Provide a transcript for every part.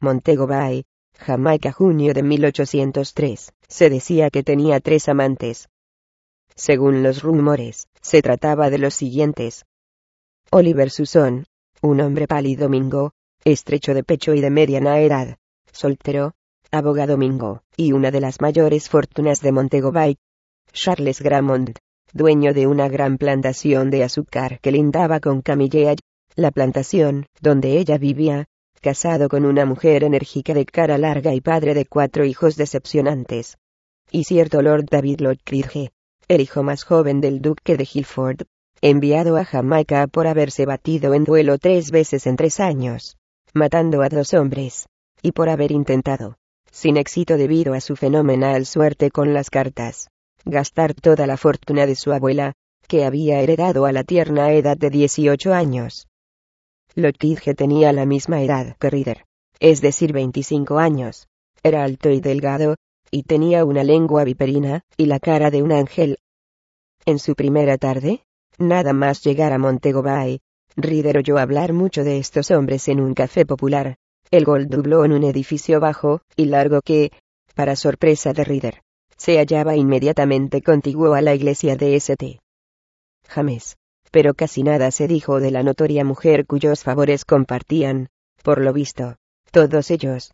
Montego Bay, Jamaica, junio de 1803. Se decía que tenía tres amantes. Según los rumores, se trataba de los siguientes. Oliver Suson, un hombre pálido mingo, estrecho de pecho y de mediana edad, soltero, abogado mingo, y una de las mayores fortunas de Montego Bay. Charles Gramont, dueño de una gran plantación de azúcar que lindaba con Camillea, la plantación, donde ella vivía, casado con una mujer enérgica de cara larga y padre de cuatro hijos decepcionantes. Y cierto Lord David Lord el hijo más joven del duque de Hilford, enviado a Jamaica por haberse batido en duelo tres veces en tres años, matando a dos hombres, y por haber intentado, sin éxito debido a su fenomenal suerte con las cartas, gastar toda la fortuna de su abuela, que había heredado a la tierna edad de 18 años. Lockheed tenía la misma edad que Reader, es decir 25 años, era alto y delgado, y tenía una lengua viperina, y la cara de un ángel. En su primera tarde, nada más llegar a Montego Bay, Reader oyó hablar mucho de estos hombres en un café popular, el Gold Dubló en un edificio bajo y largo que, para sorpresa de Reader, se hallaba inmediatamente contiguo a la iglesia de St. James. Pero casi nada se dijo de la notoria mujer cuyos favores compartían, por lo visto, todos ellos.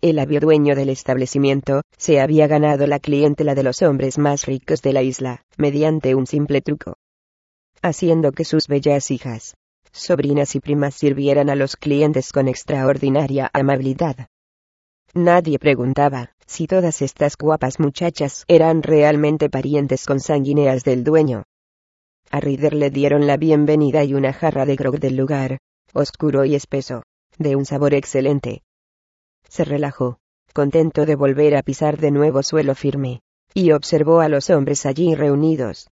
El habio dueño del establecimiento, se había ganado la clientela de los hombres más ricos de la isla, mediante un simple truco. Haciendo que sus bellas hijas, sobrinas y primas sirvieran a los clientes con extraordinaria amabilidad. Nadie preguntaba si todas estas guapas muchachas eran realmente parientes consanguíneas del dueño. A Rider le dieron la bienvenida y una jarra de grog del lugar, oscuro y espeso, de un sabor excelente, se relajó, contento de volver a pisar de nuevo suelo firme, y observó a los hombres allí reunidos.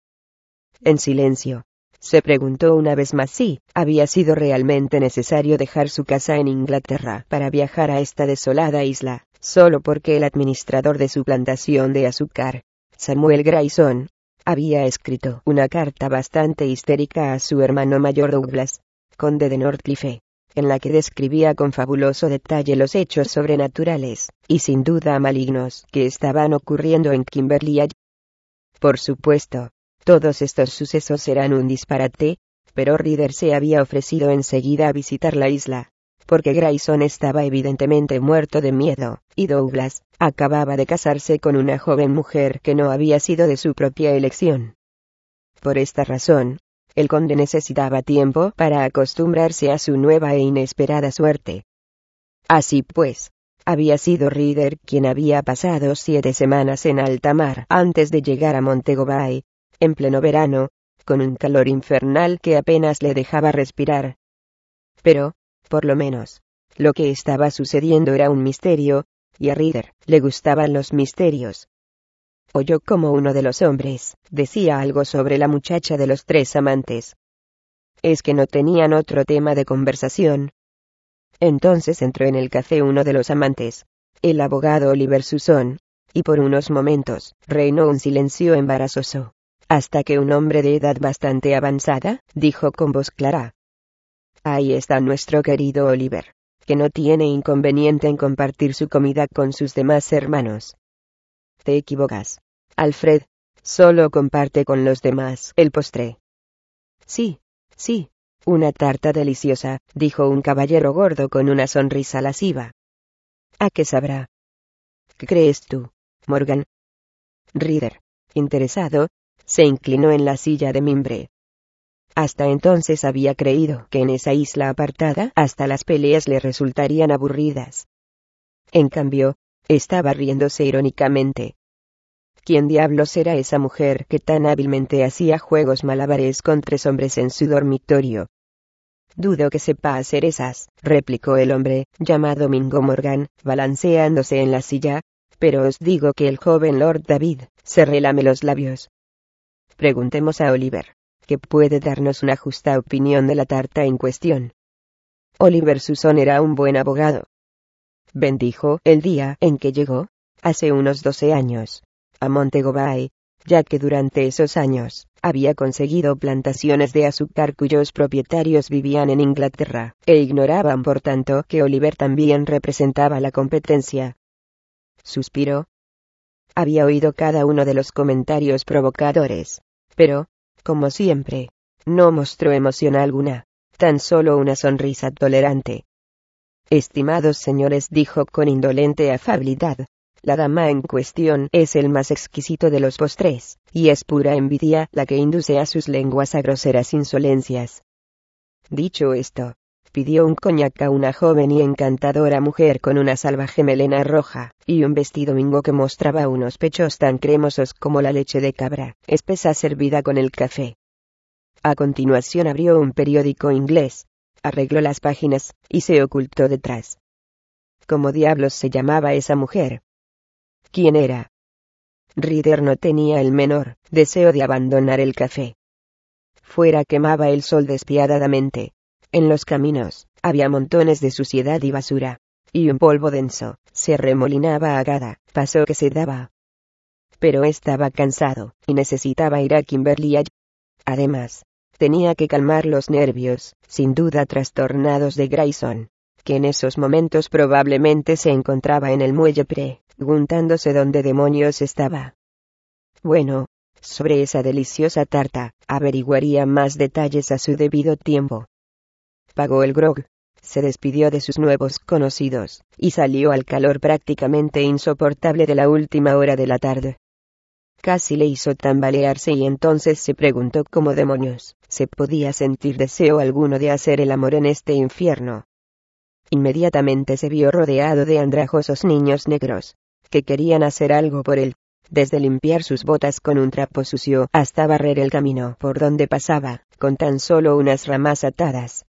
En silencio, se preguntó una vez más si había sido realmente necesario dejar su casa en Inglaterra para viajar a esta desolada isla, solo porque el administrador de su plantación de azúcar, Samuel Grayson, había escrito una carta bastante histérica a su hermano mayor Douglas, conde de Northcliffe, en la que describía con fabuloso detalle los hechos sobrenaturales, y sin duda malignos, que estaban ocurriendo en Kimberley. Por supuesto, todos estos sucesos eran un disparate, pero Reader se había ofrecido enseguida a visitar la isla, porque Grayson estaba evidentemente muerto de miedo, y Douglas acababa de casarse con una joven mujer que no había sido de su propia elección. Por esta razón, el conde necesitaba tiempo para acostumbrarse a su nueva e inesperada suerte. Así pues, había sido Reader quien había pasado siete semanas en alta mar antes de llegar a Montego Bay, en pleno verano, con un calor infernal que apenas le dejaba respirar. Pero, por lo menos, lo que estaba sucediendo era un misterio, y a Reader le gustaban los misterios oyó como uno de los hombres decía algo sobre la muchacha de los tres amantes. Es que no tenían otro tema de conversación. Entonces entró en el café uno de los amantes, el abogado Oliver Suson, y por unos momentos reinó un silencio embarazoso, hasta que un hombre de edad bastante avanzada dijo con voz clara. Ahí está nuestro querido Oliver, que no tiene inconveniente en compartir su comida con sus demás hermanos. Te equivocas. Alfred, solo comparte con los demás el postre. Sí, sí, una tarta deliciosa, dijo un caballero gordo con una sonrisa lasciva. ¿A qué sabrá? ¿Qué crees tú, Morgan? Reader, interesado, se inclinó en la silla de mimbre. Hasta entonces había creído que en esa isla apartada hasta las peleas le resultarían aburridas. En cambio, estaba riéndose irónicamente. ¿Quién diablos era esa mujer que tan hábilmente hacía juegos malabares con tres hombres en su dormitorio? Dudo que sepa hacer esas, replicó el hombre, llamado Mingo Morgan, balanceándose en la silla, pero os digo que el joven Lord David, se relame los labios. Preguntemos a Oliver, que puede darnos una justa opinión de la tarta en cuestión. Oliver Suson era un buen abogado. Bendijo el día en que llegó, hace unos doce años, a Montego Bay, ya que durante esos años, había conseguido plantaciones de azúcar cuyos propietarios vivían en Inglaterra, e ignoraban por tanto que Oliver también representaba la competencia. Suspiró. Había oído cada uno de los comentarios provocadores, pero, como siempre, no mostró emoción alguna, tan solo una sonrisa tolerante. Estimados señores, dijo con indolente afabilidad, la dama en cuestión es el más exquisito de los postres, y es pura envidia la que induce a sus lenguas a groseras insolencias. Dicho esto, pidió un coñac a una joven y encantadora mujer con una salvaje melena roja, y un vestido mingo que mostraba unos pechos tan cremosos como la leche de cabra, espesa servida con el café. A continuación abrió un periódico inglés, arregló las páginas, y se ocultó detrás. ¿Cómo diablos se llamaba esa mujer? quién era. Rider no tenía el menor deseo de abandonar el café. Fuera quemaba el sol despiadadamente. En los caminos, había montones de suciedad y basura. Y un polvo denso, se remolinaba a cada paso que se daba. Pero estaba cansado, y necesitaba ir a Kimberley. Además, tenía que calmar los nervios, sin duda trastornados de Grayson, que en esos momentos probablemente se encontraba en el muelle pre preguntándose dónde demonios estaba. Bueno, sobre esa deliciosa tarta, averiguaría más detalles a su debido tiempo. Pagó el grog, se despidió de sus nuevos conocidos, y salió al calor prácticamente insoportable de la última hora de la tarde. Casi le hizo tambalearse y entonces se preguntó cómo demonios se podía sentir deseo alguno de hacer el amor en este infierno. Inmediatamente se vio rodeado de andrajosos niños negros, que querían hacer algo por él, desde limpiar sus botas con un trapo sucio hasta barrer el camino por donde pasaba, con tan solo unas ramas atadas.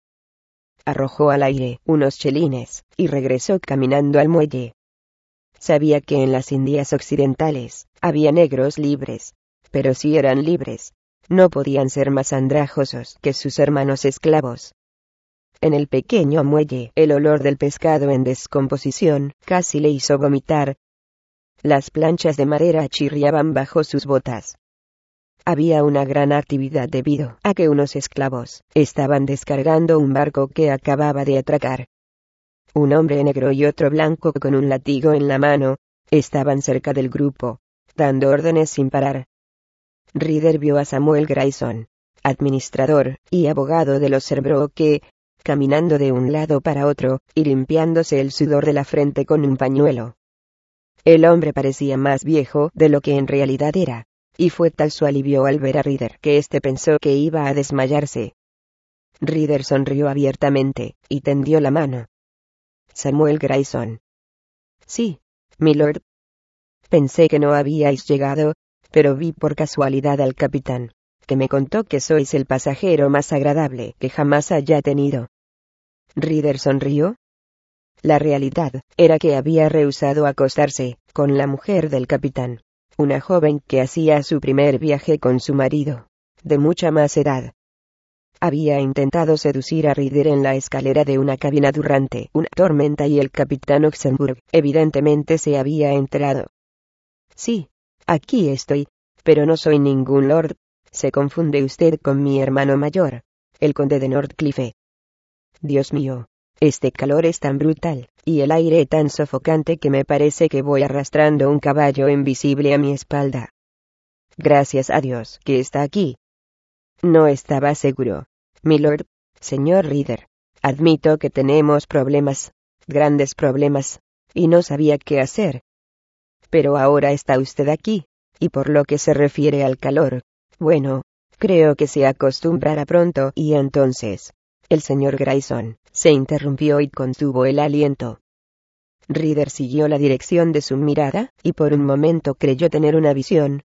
Arrojó al aire unos chelines, y regresó caminando al muelle. Sabía que en las Indias Occidentales, había negros libres, pero si eran libres, no podían ser más andrajosos que sus hermanos esclavos. En el pequeño muelle, el olor del pescado en descomposición casi le hizo vomitar, las planchas de madera chirriaban bajo sus botas. Había una gran actividad debido a que unos esclavos estaban descargando un barco que acababa de atracar. Un hombre negro y otro blanco con un latigo en la mano estaban cerca del grupo, dando órdenes sin parar. Reader vio a Samuel Grayson, administrador y abogado de los Cerbro que, caminando de un lado para otro, y limpiándose el sudor de la frente con un pañuelo, el hombre parecía más viejo de lo que en realidad era, y fue tal su alivio al ver a Reader que éste pensó que iba a desmayarse. Reader sonrió abiertamente, y tendió la mano. Samuel Grayson. Sí, milord. Pensé que no habíais llegado, pero vi por casualidad al capitán, que me contó que sois el pasajero más agradable que jamás haya tenido. Reader sonrió, la realidad era que había rehusado acostarse con la mujer del capitán, una joven que hacía su primer viaje con su marido, de mucha más edad. Había intentado seducir a Rider en la escalera de una cabina durante una tormenta y el capitán Oxenburg evidentemente se había enterado. Sí, aquí estoy, pero no soy ningún lord, se confunde usted con mi hermano mayor, el conde de Northcliffe. Dios mío, este calor es tan brutal, y el aire tan sofocante que me parece que voy arrastrando un caballo invisible a mi espalda. Gracias a Dios que está aquí. No estaba seguro. Milord, señor Reader. Admito que tenemos problemas, grandes problemas, y no sabía qué hacer. Pero ahora está usted aquí, y por lo que se refiere al calor, bueno, creo que se acostumbrará pronto y entonces, el señor Grayson se interrumpió y contuvo el aliento. Reader siguió la dirección de su mirada, y por un momento creyó tener una visión.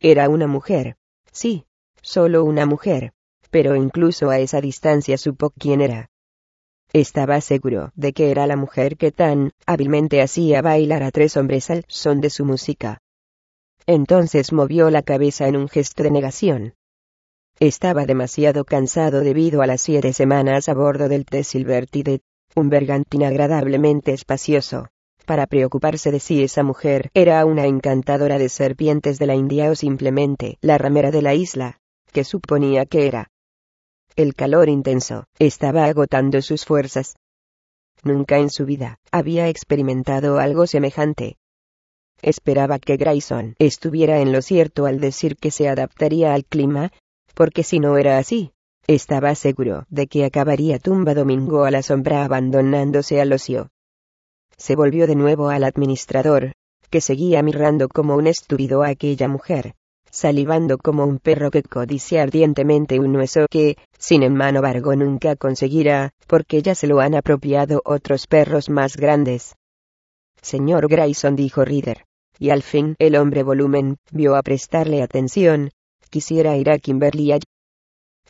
Era una mujer. Sí, solo una mujer. pero incluso a esa distancia supo quién era. Estaba seguro de que era la mujer que tan hábilmente hacía bailar a tres hombres al son de su música. Entonces movió la cabeza en un gesto de negación. Estaba demasiado cansado debido a las siete semanas a bordo del T. Silvertide, un bergantín agradablemente espacioso, para preocuparse de si esa mujer era una encantadora de serpientes de la India o simplemente la ramera de la isla, que suponía que era. El calor intenso estaba agotando sus fuerzas. Nunca en su vida había experimentado algo semejante. Esperaba que Grayson estuviera en lo cierto al decir que se adaptaría al clima, porque si no era así, estaba seguro de que acabaría tumba domingo a la sombra abandonándose al ocio. Se volvió de nuevo al administrador, que seguía mirando como un estúpido a aquella mujer, salivando como un perro que codicia ardientemente un hueso que, sin embargo, nunca conseguirá, porque ya se lo han apropiado otros perros más grandes. Señor Grayson dijo Reader. Y al fin el hombre volumen vio a prestarle atención. Quisiera ir a Kimberly.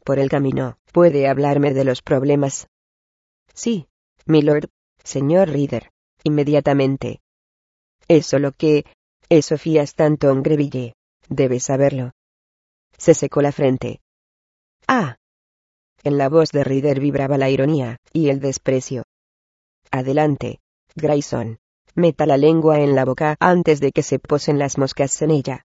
Por el camino, ¿puede hablarme de los problemas? Sí, milord, señor Reader. Inmediatamente. Eso lo que... Es Sofía Stanton Greville. Debes saberlo. Se secó la frente. Ah. En la voz de Reader vibraba la ironía, y el desprecio. Adelante, Grayson. Meta la lengua en la boca antes de que se posen las moscas en ella.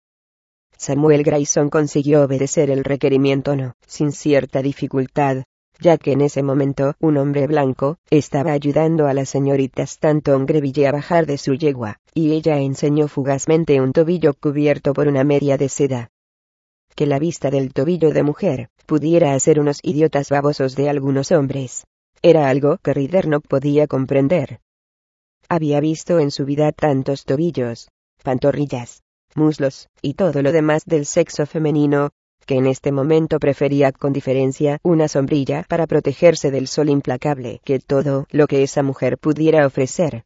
Samuel Grayson consiguió obedecer el requerimiento no, sin cierta dificultad, ya que en ese momento un hombre blanco estaba ayudando a la señorita Stanton Greville a bajar de su yegua, y ella enseñó fugazmente un tobillo cubierto por una media de seda. Que la vista del tobillo de mujer pudiera hacer unos idiotas babosos de algunos hombres. Era algo que Rider no podía comprender. Había visto en su vida tantos tobillos, pantorrillas, muslos, y todo lo demás del sexo femenino, que en este momento prefería con diferencia una sombrilla para protegerse del sol implacable que todo lo que esa mujer pudiera ofrecer.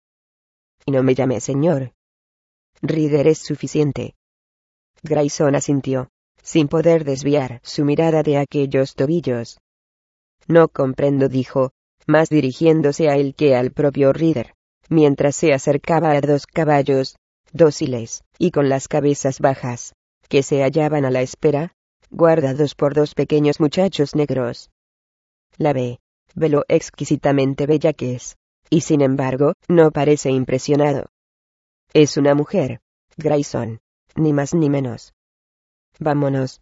Y no me llame señor. Reader es suficiente. Grayson asintió, sin poder desviar su mirada de aquellos tobillos. No comprendo, dijo, más dirigiéndose a él que al propio Reader, mientras se acercaba a dos caballos, dóciles, y con las cabezas bajas, que se hallaban a la espera, guardados por dos pequeños muchachos negros. La ve, ve lo exquisitamente bella que es, y sin embargo, no parece impresionado. Es una mujer, Grayson, ni más ni menos. Vámonos.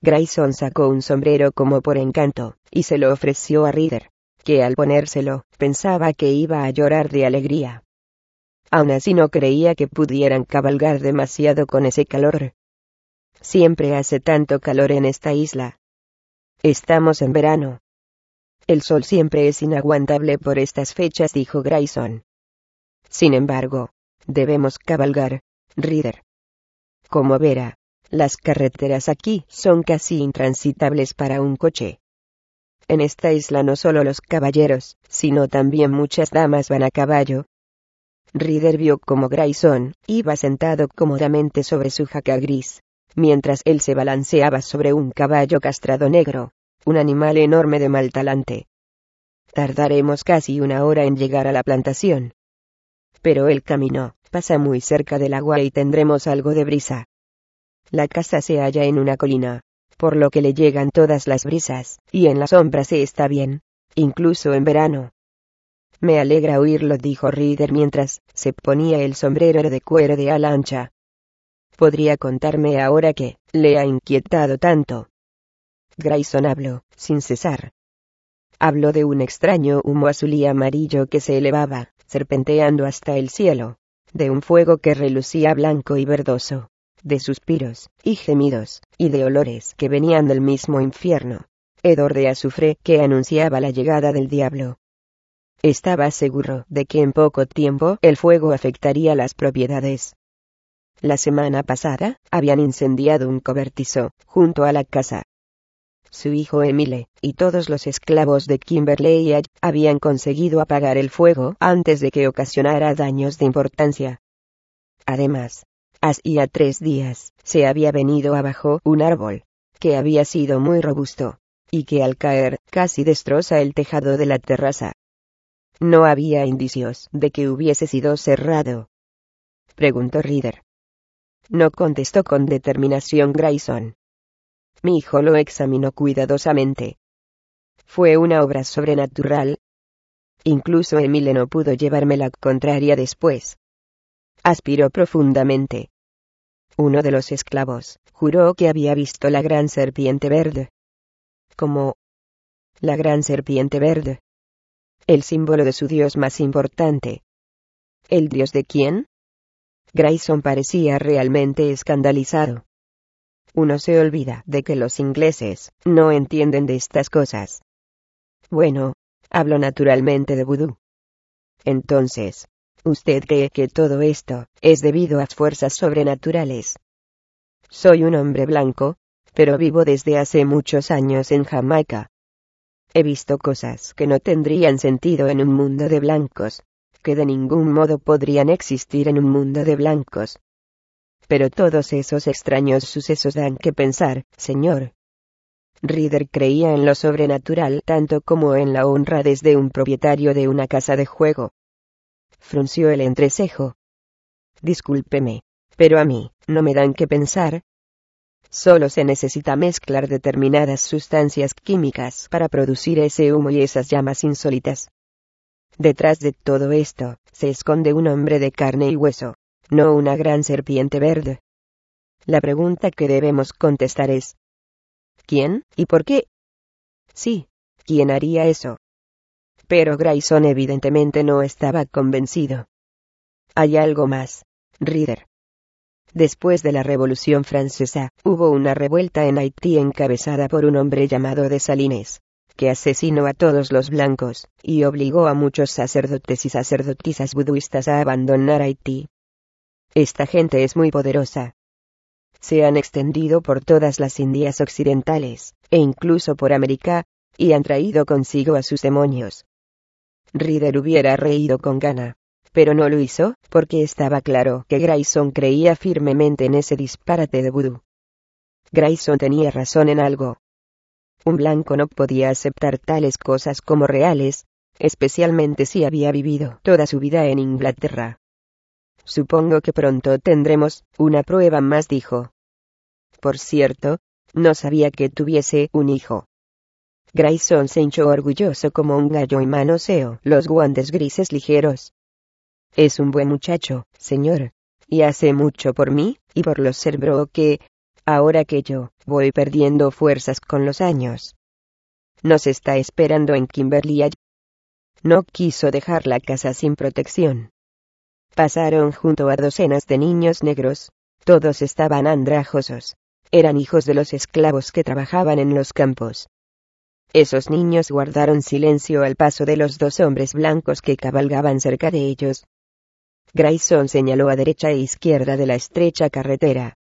Grayson sacó un sombrero como por encanto, y se lo ofreció a Reader, que al ponérselo, pensaba que iba a llorar de alegría. Aun así no creía que pudieran cabalgar demasiado con ese calor, Siempre hace tanto calor en esta isla. Estamos en verano. El sol siempre es inaguantable por estas fechas, dijo Grayson. Sin embargo, debemos cabalgar, Reader. Como verá, las carreteras aquí son casi intransitables para un coche. En esta isla no solo los caballeros, sino también muchas damas van a caballo. Reader vio como Grayson iba sentado cómodamente sobre su jaca gris, mientras él se balanceaba sobre un caballo castrado negro, un animal enorme de mal talante. Tardaremos casi una hora en llegar a la plantación. Pero el camino pasa muy cerca del agua y tendremos algo de brisa. La casa se halla en una colina, por lo que le llegan todas las brisas, y en la sombra se está bien, incluso en verano. Me alegra oírlo, dijo Reader mientras se ponía el sombrero de cuero de ala ancha podría contarme ahora qué le ha inquietado tanto. Grayson habló, sin cesar. Habló de un extraño humo azul y amarillo que se elevaba, serpenteando hasta el cielo, de un fuego que relucía blanco y verdoso, de suspiros, y gemidos, y de olores que venían del mismo infierno, hedor de azufre que anunciaba la llegada del diablo. Estaba seguro de que en poco tiempo el fuego afectaría las propiedades, la semana pasada, habían incendiado un cobertizo, junto a la casa. Su hijo Emile, y todos los esclavos de Kimberley habían conseguido apagar el fuego antes de que ocasionara daños de importancia. Además, hacía tres días, se había venido abajo un árbol, que había sido muy robusto, y que al caer casi destroza el tejado de la terraza. No había indicios de que hubiese sido cerrado. Preguntó Reader. No contestó con determinación Grayson. Mi hijo lo examinó cuidadosamente. Fue una obra sobrenatural. Incluso Emile no pudo llevarme la contraria después. Aspiró profundamente. Uno de los esclavos juró que había visto la gran serpiente verde. Como la gran serpiente verde. El símbolo de su dios más importante. ¿El dios de quién? Grayson parecía realmente escandalizado. Uno se olvida de que los ingleses no entienden de estas cosas. Bueno, hablo naturalmente de vudú. Entonces, ¿usted cree que todo esto es debido a fuerzas sobrenaturales? Soy un hombre blanco, pero vivo desde hace muchos años en Jamaica. He visto cosas que no tendrían sentido en un mundo de blancos, que de ningún modo podrían existir en un mundo de blancos. Pero todos esos extraños sucesos dan que pensar, señor. Reader creía en lo sobrenatural tanto como en la honra desde un propietario de una casa de juego. Frunció el entrecejo. Discúlpeme, pero a mí, no me dan que pensar. Solo se necesita mezclar determinadas sustancias químicas para producir ese humo y esas llamas insólitas. Detrás de todo esto, se esconde un hombre de carne y hueso no una gran serpiente verde. La pregunta que debemos contestar es, ¿quién y por qué? Sí, ¿quién haría eso? Pero Grayson evidentemente no estaba convencido. Hay algo más, Reader. Después de la Revolución Francesa, hubo una revuelta en Haití encabezada por un hombre llamado Dessalines, que asesinó a todos los blancos, y obligó a muchos sacerdotes y sacerdotisas buduistas a abandonar Haití. Esta gente es muy poderosa. Se han extendido por todas las Indias occidentales, e incluso por América, y han traído consigo a sus demonios. Reader hubiera reído con gana, pero no lo hizo, porque estaba claro que Grayson creía firmemente en ese disparate de vudú. Grayson tenía razón en algo. Un blanco no podía aceptar tales cosas como reales, especialmente si había vivido toda su vida en Inglaterra. Supongo que pronto tendremos una prueba más, dijo. Por cierto, no sabía que tuviese un hijo. Grayson se hinchó orgulloso como un gallo y manoseó los guantes grises ligeros. Es un buen muchacho, señor, y hace mucho por mí, y por los cerebro que, ahora que yo, voy perdiendo fuerzas con los años. Nos está esperando en Kimberley. No quiso dejar la casa sin protección. Pasaron junto a docenas de niños negros. Todos estaban andrajosos. Eran hijos de los esclavos que trabajaban en los campos. Esos niños guardaron silencio al paso de los dos hombres blancos que cabalgaban cerca de ellos. Grayson señaló a derecha e izquierda de la estrecha carretera.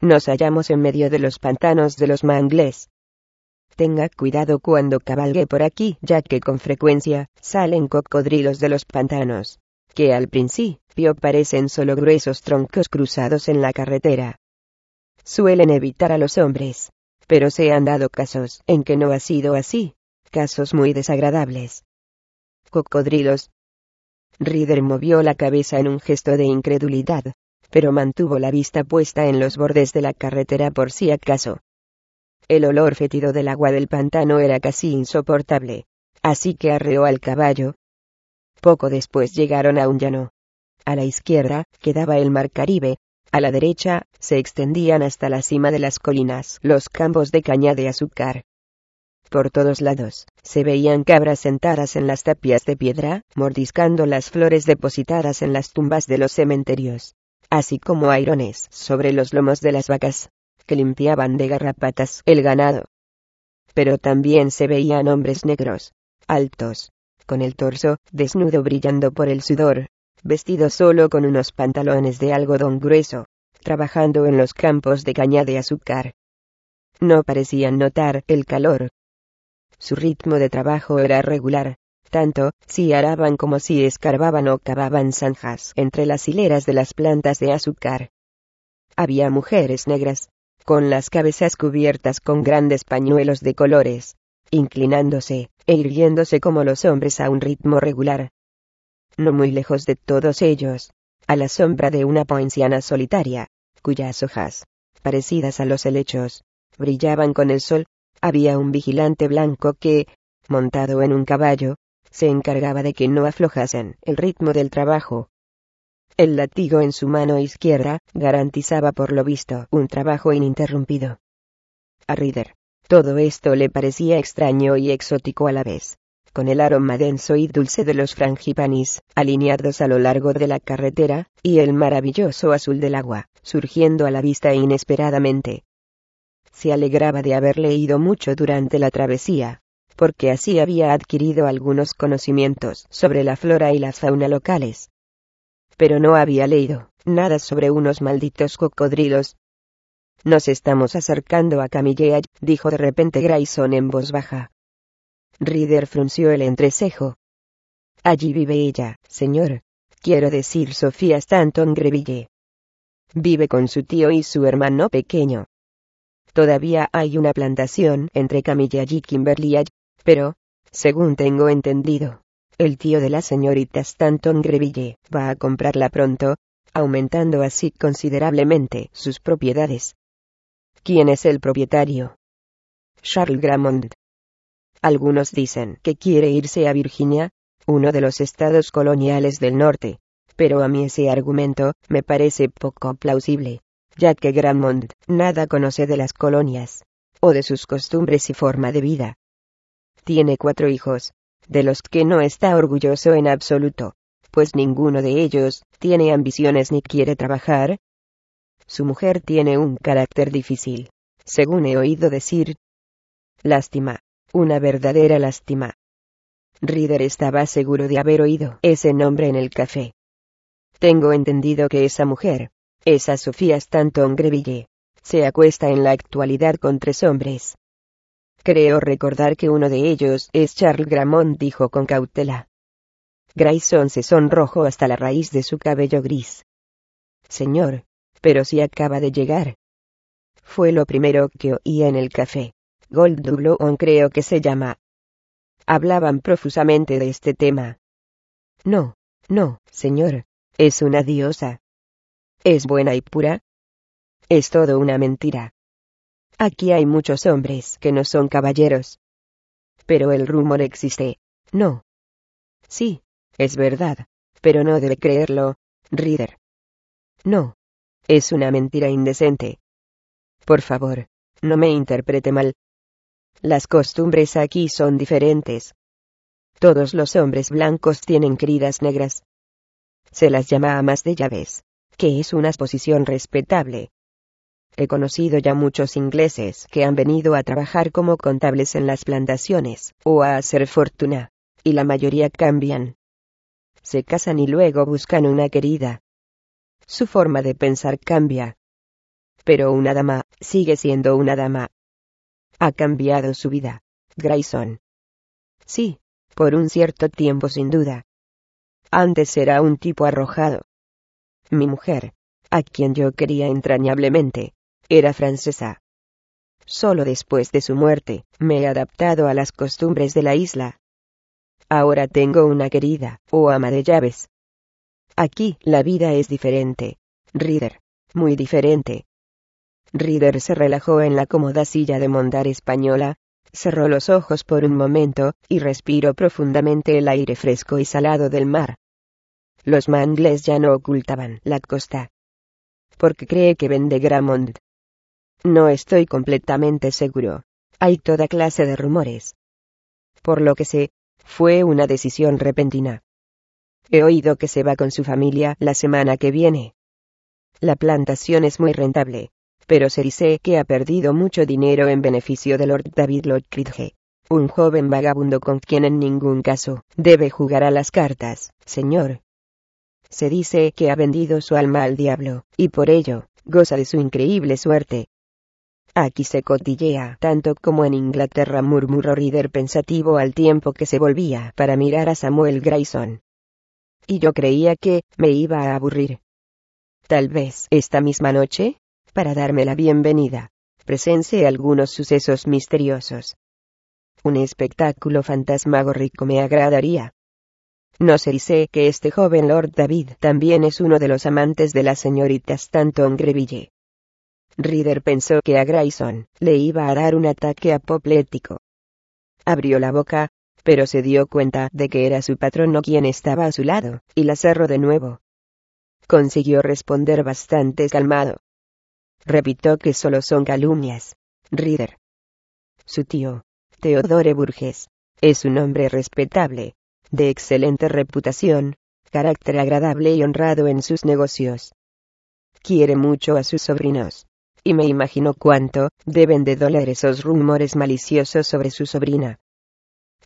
Nos hallamos en medio de los pantanos de los mangles. Tenga cuidado cuando cabalgue por aquí, ya que con frecuencia salen cocodrilos de los pantanos que al principio parecen solo gruesos troncos cruzados en la carretera. Suelen evitar a los hombres, pero se han dado casos en que no ha sido así, casos muy desagradables. Cocodrilos. Reader movió la cabeza en un gesto de incredulidad, pero mantuvo la vista puesta en los bordes de la carretera por si acaso. El olor fétido del agua del pantano era casi insoportable, así que arreó al caballo, poco después llegaron a un llano. A la izquierda, quedaba el mar Caribe, a la derecha, se extendían hasta la cima de las colinas los campos de caña de azúcar. Por todos lados, se veían cabras sentadas en las tapias de piedra, mordiscando las flores depositadas en las tumbas de los cementerios, así como airones sobre los lomos de las vacas, que limpiaban de garrapatas el ganado. Pero también se veían hombres negros, altos, con el torso desnudo brillando por el sudor, vestido solo con unos pantalones de algodón grueso, trabajando en los campos de caña de azúcar. No parecían notar el calor. Su ritmo de trabajo era regular, tanto si araban como si escarbaban o cavaban zanjas entre las hileras de las plantas de azúcar. Había mujeres negras, con las cabezas cubiertas con grandes pañuelos de colores, inclinándose, e irguiéndose como los hombres a un ritmo regular. No muy lejos de todos ellos, a la sombra de una poinciana solitaria, cuyas hojas, parecidas a los helechos, brillaban con el sol, había un vigilante blanco que, montado en un caballo, se encargaba de que no aflojasen el ritmo del trabajo. El latigo en su mano izquierda garantizaba por lo visto un trabajo ininterrumpido. A Rider, todo esto le parecía extraño y exótico a la vez, con el aroma denso y dulce de los frangipanis, alineados a lo largo de la carretera, y el maravilloso azul del agua, surgiendo a la vista inesperadamente. Se alegraba de haber leído mucho durante la travesía, porque así había adquirido algunos conocimientos sobre la flora y la fauna locales. Pero no había leído nada sobre unos malditos cocodrilos. Nos estamos acercando a Camillea, dijo de repente Grayson en voz baja. Reader frunció el entrecejo. Allí vive ella, señor. Quiero decir Sofía Stanton Greville. Vive con su tío y su hermano pequeño. Todavía hay una plantación entre Camilla y Kimberly pero, según tengo entendido, el tío de la señorita Stanton Greville va a comprarla pronto, aumentando así considerablemente sus propiedades. ¿Quién es el propietario? Charles Gramond. Algunos dicen que quiere irse a Virginia, uno de los estados coloniales del norte, pero a mí ese argumento me parece poco plausible, ya que Gramond nada conoce de las colonias, o de sus costumbres y forma de vida. Tiene cuatro hijos, de los que no está orgulloso en absoluto, pues ninguno de ellos tiene ambiciones ni quiere trabajar. Su mujer tiene un carácter difícil, según he oído decir. Lástima, una verdadera lástima. Reader estaba seguro de haber oído ese nombre en el café. Tengo entendido que esa mujer, esa Sofía Stanton Greville, se acuesta en la actualidad con tres hombres, Creo recordar que uno de ellos es Charles Gramont, dijo con cautela. Grayson se sonrojó hasta la raíz de su cabello gris. Señor, pero si acaba de llegar. Fue lo primero que oí en el café. Gold creo que se llama. Hablaban profusamente de este tema. No, no, señor, es una diosa. ¿Es buena y pura? Es todo una mentira. Aquí hay muchos hombres que no son caballeros. Pero el rumor existe. No. Sí, es verdad, pero no debe creerlo, Reader. No. Es una mentira indecente. Por favor, no me interprete mal. Las costumbres aquí son diferentes. Todos los hombres blancos tienen queridas negras. Se las llama amas de llaves, que es una posición respetable. He conocido ya muchos ingleses que han venido a trabajar como contables en las plantaciones, o a hacer fortuna, y la mayoría cambian. Se casan y luego buscan una querida. Su forma de pensar cambia. Pero una dama, sigue siendo una dama. Ha cambiado su vida, Grayson. Sí, por un cierto tiempo sin duda. Antes era un tipo arrojado. Mi mujer, a quien yo quería entrañablemente, era francesa. Solo después de su muerte, me he adaptado a las costumbres de la isla. Ahora tengo una querida, o ama de llaves. Aquí la vida es diferente. Reader. Muy diferente. Reader se relajó en la cómoda silla de mondar española, cerró los ojos por un momento, y respiró profundamente el aire fresco y salado del mar. Los mangles ya no ocultaban la costa. Porque cree que vende Gramont. No estoy completamente seguro. Hay toda clase de rumores. Por lo que sé, fue una decisión repentina. He oído que se va con su familia la semana que viene. La plantación es muy rentable, pero se dice que ha perdido mucho dinero en beneficio de Lord David Lockridge, un joven vagabundo con quien en ningún caso debe jugar a las cartas, señor. Se dice que ha vendido su alma al diablo, y por ello, goza de su increíble suerte. Aquí se cotillea tanto como en Inglaterra, murmuró Reader pensativo al tiempo que se volvía para mirar a Samuel Grayson. Y yo creía que me iba a aburrir. Tal vez esta misma noche, para darme la bienvenida, presencié algunos sucesos misteriosos. Un espectáculo fantasmagórico me agradaría. No y sé que este joven Lord David también es uno de los amantes de la señorita Stanton Greville. Reader pensó que a Grayson le iba a dar un ataque apoplético. Abrió la boca, pero se dio cuenta de que era su patrono quien estaba a su lado, y la cerró de nuevo. Consiguió responder bastante calmado. Repitió que solo son calumnias. Reader. Su tío, Teodore Burgess, es un hombre respetable, de excelente reputación, carácter agradable y honrado en sus negocios. Quiere mucho a sus sobrinos. Y me imagino cuánto deben de doler esos rumores maliciosos sobre su sobrina.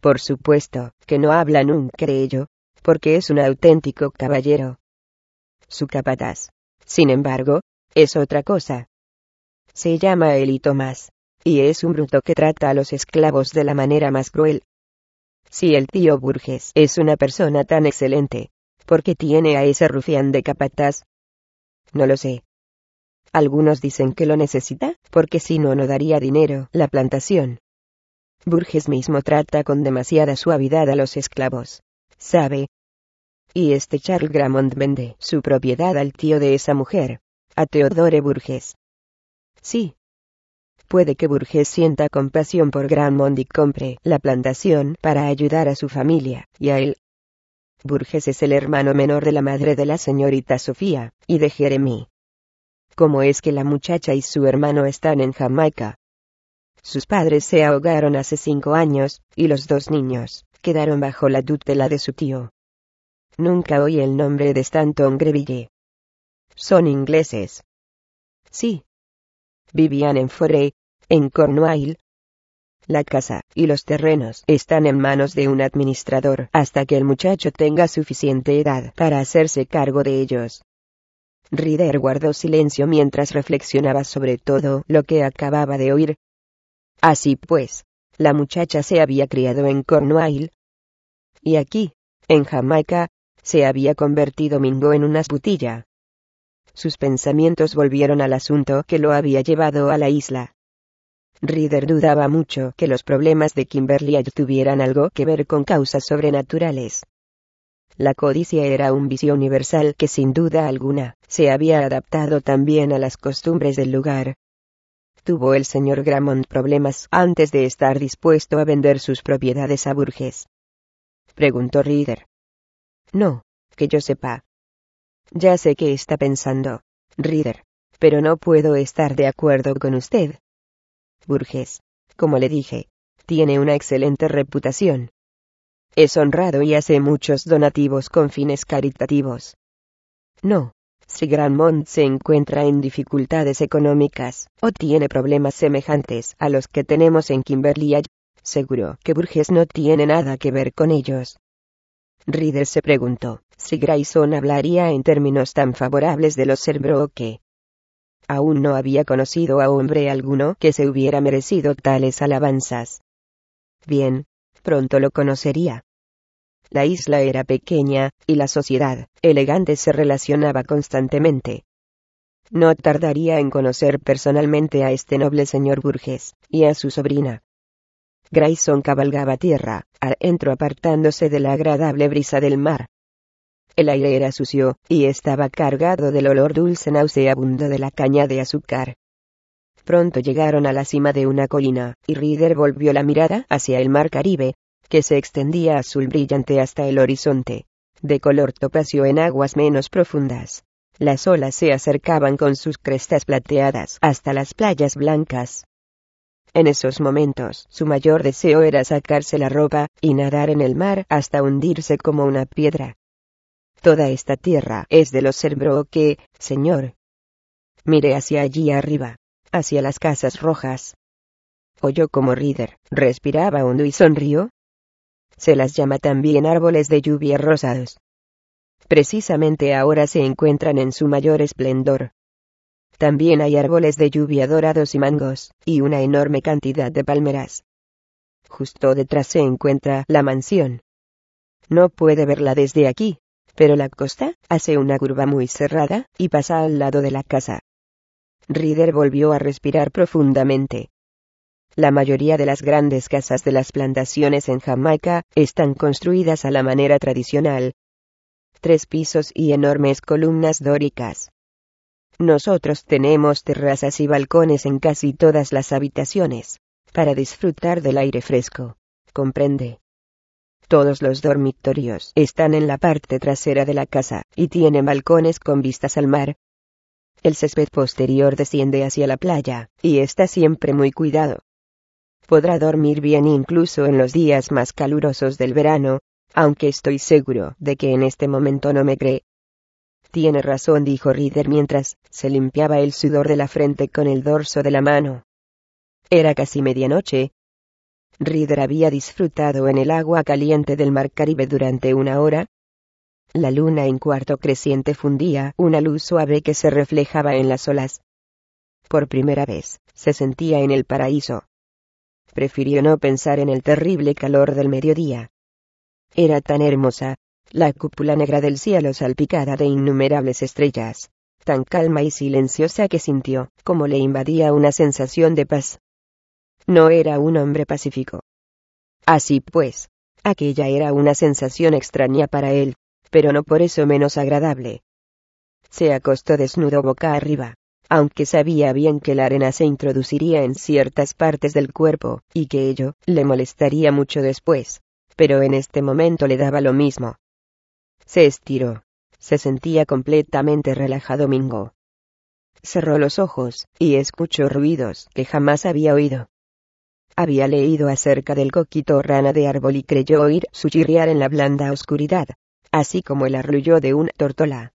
Por supuesto, que no habla nunca de ello, porque es un auténtico caballero. Su capataz, sin embargo, es otra cosa. Se llama Eli Tomás, y es un bruto que trata a los esclavos de la manera más cruel. Si el tío Burges es una persona tan excelente, ¿por qué tiene a ese rufián de capataz? No lo sé. Algunos dicen que lo necesita, porque si no, no daría dinero la plantación. Burges mismo trata con demasiada suavidad a los esclavos. ¿Sabe? Y este Charles Gramont vende su propiedad al tío de esa mujer, a Teodore Burges. Sí. Puede que Burges sienta compasión por Gramont y compre la plantación para ayudar a su familia, y a él. Burges es el hermano menor de la madre de la señorita Sofía, y de Jeremy. ¿Cómo es que la muchacha y su hermano están en Jamaica? Sus padres se ahogaron hace cinco años, y los dos niños quedaron bajo la tutela de su tío. Nunca oí el nombre de Stanton Greville. Son ingleses. Sí. Vivían en Forey, en Cornwall. La casa y los terrenos están en manos de un administrador hasta que el muchacho tenga suficiente edad para hacerse cargo de ellos. Rider guardó silencio mientras reflexionaba sobre todo lo que acababa de oír, Así pues, la muchacha se había criado en Cornwall. Y aquí, en Jamaica, se había convertido Mingo en una putilla. Sus pensamientos volvieron al asunto que lo había llevado a la isla. Reader dudaba mucho que los problemas de Kimberly tuvieran algo que ver con causas sobrenaturales. La codicia era un vicio universal que sin duda alguna se había adaptado también a las costumbres del lugar, tuvo el señor Gramont problemas antes de estar dispuesto a vender sus propiedades a Burgess? Preguntó Reader. No, que yo sepa. Ya sé qué está pensando, Reader, pero no puedo estar de acuerdo con usted. Burgess, como le dije, tiene una excelente reputación. Es honrado y hace muchos donativos con fines caritativos. No, si Granmont se encuentra en dificultades económicas, o tiene problemas semejantes a los que tenemos en Kimberley, seguro que Burgess no tiene nada que ver con ellos. Reader se preguntó si Grayson hablaría en términos tan favorables de los Serbrook. Aún no había conocido a hombre alguno que se hubiera merecido tales alabanzas. Bien, pronto lo conocería. La isla era pequeña, y la sociedad, elegante, se relacionaba constantemente. No tardaría en conocer personalmente a este noble señor Burgess, y a su sobrina. Grayson cabalgaba tierra, adentro apartándose de la agradable brisa del mar. El aire era sucio, y estaba cargado del olor dulce nauseabundo de la caña de azúcar. Pronto llegaron a la cima de una colina, y Reader volvió la mirada hacia el mar Caribe, que se extendía azul brillante hasta el horizonte, de color topacio en aguas menos profundas. Las olas se acercaban con sus crestas plateadas hasta las playas blancas. En esos momentos, su mayor deseo era sacarse la ropa y nadar en el mar hasta hundirse como una piedra. Toda esta tierra es de los que, señor. Mire hacia allí arriba, hacia las casas rojas. Oyó como Reader, respiraba hondo y sonrió, se las llama también árboles de lluvia rosados. Precisamente ahora se encuentran en su mayor esplendor. También hay árboles de lluvia dorados y mangos, y una enorme cantidad de palmeras. Justo detrás se encuentra la mansión. No puede verla desde aquí, pero la costa hace una curva muy cerrada y pasa al lado de la casa. Reader volvió a respirar profundamente. La mayoría de las grandes casas de las plantaciones en Jamaica están construidas a la manera tradicional. Tres pisos y enormes columnas dóricas. Nosotros tenemos terrazas y balcones en casi todas las habitaciones, para disfrutar del aire fresco. Comprende. Todos los dormitorios están en la parte trasera de la casa, y tienen balcones con vistas al mar. El césped posterior desciende hacia la playa, y está siempre muy cuidado podrá dormir bien incluso en los días más calurosos del verano, aunque estoy seguro de que en este momento no me cree. Tiene razón, dijo Reader mientras se limpiaba el sudor de la frente con el dorso de la mano. Era casi medianoche. Reader había disfrutado en el agua caliente del mar Caribe durante una hora. La luna en cuarto creciente fundía una luz suave que se reflejaba en las olas. Por primera vez, se sentía en el paraíso prefirió no pensar en el terrible calor del mediodía. Era tan hermosa, la cúpula negra del cielo salpicada de innumerables estrellas, tan calma y silenciosa que sintió, como le invadía una sensación de paz. No era un hombre pacífico. Así pues, aquella era una sensación extraña para él, pero no por eso menos agradable. Se acostó desnudo boca arriba, aunque sabía bien que la arena se introduciría en ciertas partes del cuerpo, y que ello le molestaría mucho después, pero en este momento le daba lo mismo. Se estiró. Se sentía completamente relajado Mingo. Cerró los ojos, y escuchó ruidos que jamás había oído. Había leído acerca del coquito rana de árbol y creyó oír su chirriar en la blanda oscuridad, así como el arrullo de un tortola.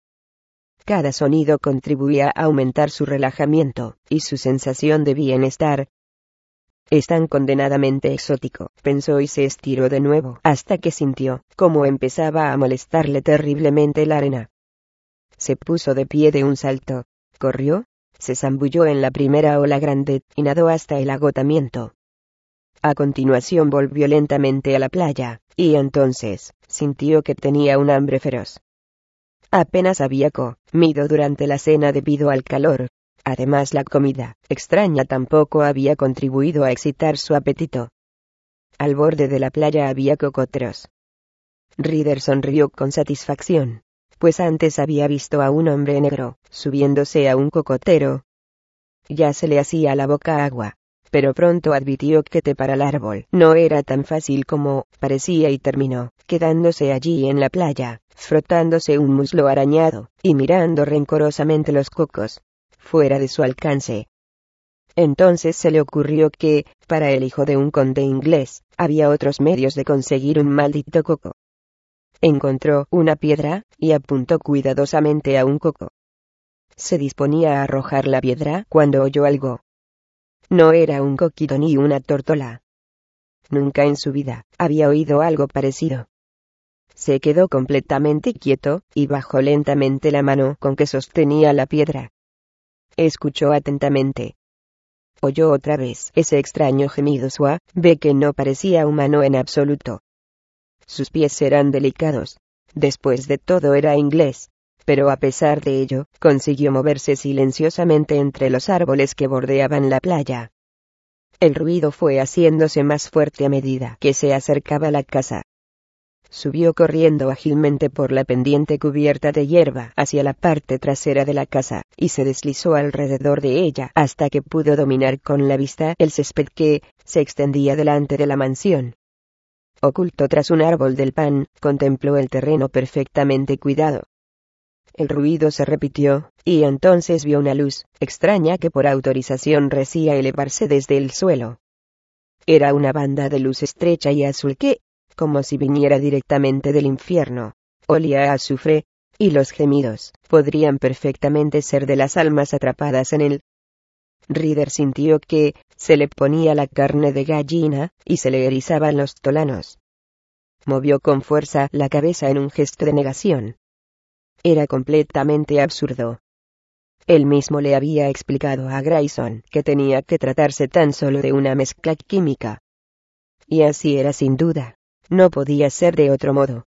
Cada sonido contribuía a aumentar su relajamiento, y su sensación de bienestar. Es tan condenadamente exótico, pensó y se estiró de nuevo, hasta que sintió, como empezaba a molestarle terriblemente la arena. Se puso de pie de un salto, corrió, se zambulló en la primera ola grande, y nadó hasta el agotamiento. A continuación volvió lentamente a la playa, y entonces, sintió que tenía un hambre feroz. Apenas había comido durante la cena debido al calor. Además la comida extraña tampoco había contribuido a excitar su apetito. Al borde de la playa había cocoteros. Reader sonrió con satisfacción, pues antes había visto a un hombre negro, subiéndose a un cocotero. Ya se le hacía la boca agua, pero pronto advirtió que para el árbol no era tan fácil como parecía y terminó, quedándose allí en la playa, frotándose un muslo arañado, y mirando rencorosamente los cocos, fuera de su alcance. Entonces se le ocurrió que, para el hijo de un conde inglés, había otros medios de conseguir un maldito coco. Encontró una piedra, y apuntó cuidadosamente a un coco. Se disponía a arrojar la piedra cuando oyó algo. No era un coquito ni una tortola. Nunca en su vida había oído algo parecido. Se quedó completamente quieto, y bajó lentamente la mano con que sostenía la piedra. Escuchó atentamente. Oyó otra vez ese extraño gemido suave que no parecía humano en absoluto. Sus pies eran delicados. Después de todo era inglés. Pero a pesar de ello, consiguió moverse silenciosamente entre los árboles que bordeaban la playa. El ruido fue haciéndose más fuerte a medida que se acercaba la casa. Subió corriendo ágilmente por la pendiente cubierta de hierba hacia la parte trasera de la casa, y se deslizó alrededor de ella hasta que pudo dominar con la vista el césped que se extendía delante de la mansión. Oculto tras un árbol del pan, contempló el terreno perfectamente cuidado. El ruido se repitió, y entonces vio una luz, extraña que por autorización recía elevarse desde el suelo. Era una banda de luz estrecha y azul que, como si viniera directamente del infierno. Olía a azufre, y los gemidos podrían perfectamente ser de las almas atrapadas en él. Reader sintió que se le ponía la carne de gallina y se le erizaban los tolanos. Movió con fuerza la cabeza en un gesto de negación. Era completamente absurdo. Él mismo le había explicado a Grayson que tenía que tratarse tan solo de una mezcla química. Y así era sin duda. No podía ser de otro modo.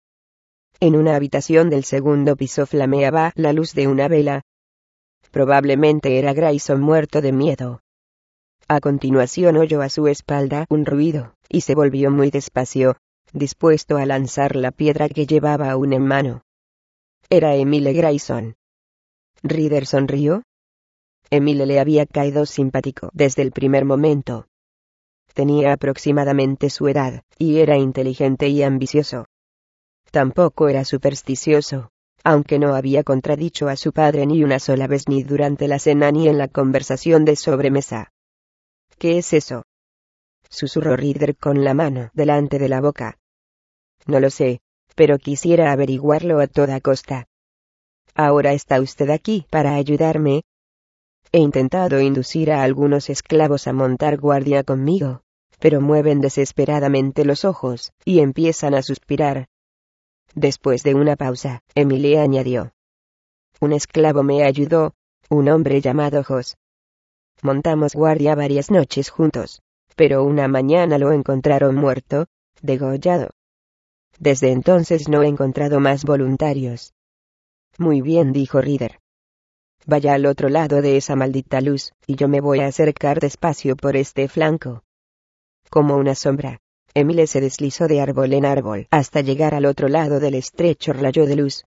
En una habitación del segundo piso flameaba la luz de una vela. Probablemente era Grayson muerto de miedo. A continuación oyó a su espalda un ruido, y se volvió muy despacio, dispuesto a lanzar la piedra que llevaba aún en mano. Era Emile Grayson. Reader sonrió. Emile le había caído simpático desde el primer momento. Tenía aproximadamente su edad, y era inteligente y ambicioso. Tampoco era supersticioso, aunque no había contradicho a su padre ni una sola vez ni durante la cena ni en la conversación de sobremesa. ¿Qué es eso? Susurró Reader con la mano delante de la boca. No lo sé, pero quisiera averiguarlo a toda costa. Ahora está usted aquí para ayudarme. He intentado inducir a algunos esclavos a montar guardia conmigo, pero mueven desesperadamente los ojos, y empiezan a suspirar. Después de una pausa, Emilie añadió. Un esclavo me ayudó, un hombre llamado Jos. Montamos guardia varias noches juntos, pero una mañana lo encontraron muerto, degollado. Desde entonces no he encontrado más voluntarios. Muy bien, dijo Reader. Vaya al otro lado de esa maldita luz, y yo me voy a acercar despacio por este flanco. Como una sombra, Emile se deslizó de árbol en árbol hasta llegar al otro lado del estrecho rayo de luz.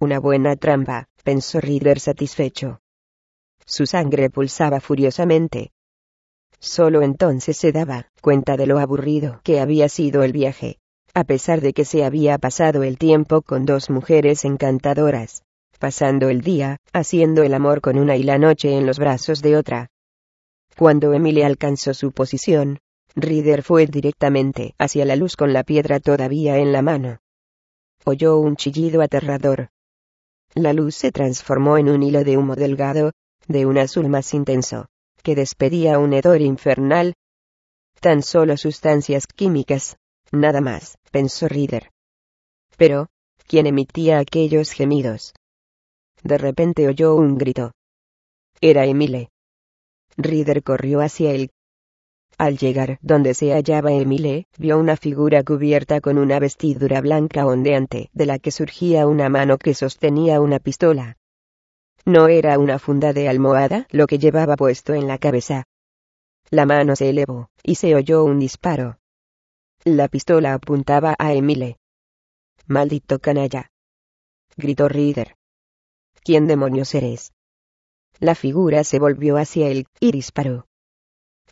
Una buena trampa, pensó Reader satisfecho. Su sangre pulsaba furiosamente. Solo entonces se daba cuenta de lo aburrido que había sido el viaje, a pesar de que se había pasado el tiempo con dos mujeres encantadoras, pasando el día, haciendo el amor con una y la noche en los brazos de otra. Cuando Emile alcanzó su posición, Reader fue directamente hacia la luz con la piedra todavía en la mano. Oyó un chillido aterrador. La luz se transformó en un hilo de humo delgado, de un azul más intenso, que despedía un hedor infernal. Tan solo sustancias químicas, nada más, pensó Reader. Pero, ¿quién emitía aquellos gemidos? De repente oyó un grito. Era Emile. Reader corrió hacia él, al llegar donde se hallaba Emile, vio una figura cubierta con una vestidura blanca ondeante, de la que surgía una mano que sostenía una pistola. No era una funda de almohada lo que llevaba puesto en la cabeza. La mano se elevó, y se oyó un disparo. La pistola apuntaba a Emile. Maldito canalla. Gritó Reader. ¿Quién demonios eres? La figura se volvió hacia él, y disparó.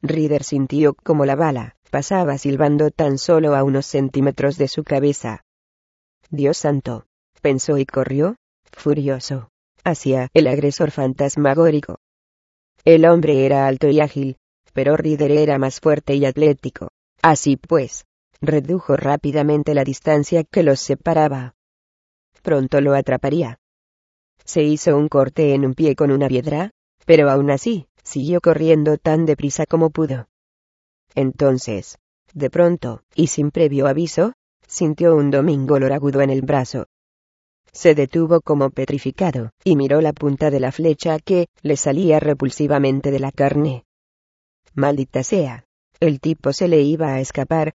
Reader sintió como la bala pasaba silbando tan solo a unos centímetros de su cabeza. Dios santo, pensó y corrió, furioso, hacia el agresor fantasmagórico. El hombre era alto y ágil, pero Reader era más fuerte y atlético. Así pues, redujo rápidamente la distancia que los separaba. Pronto lo atraparía. Se hizo un corte en un pie con una piedra, pero aún así, Siguió corriendo tan deprisa como pudo. Entonces, de pronto, y sin previo aviso, sintió un domingo agudo en el brazo. Se detuvo como petrificado, y miró la punta de la flecha que le salía repulsivamente de la carne. Maldita sea. El tipo se le iba a escapar.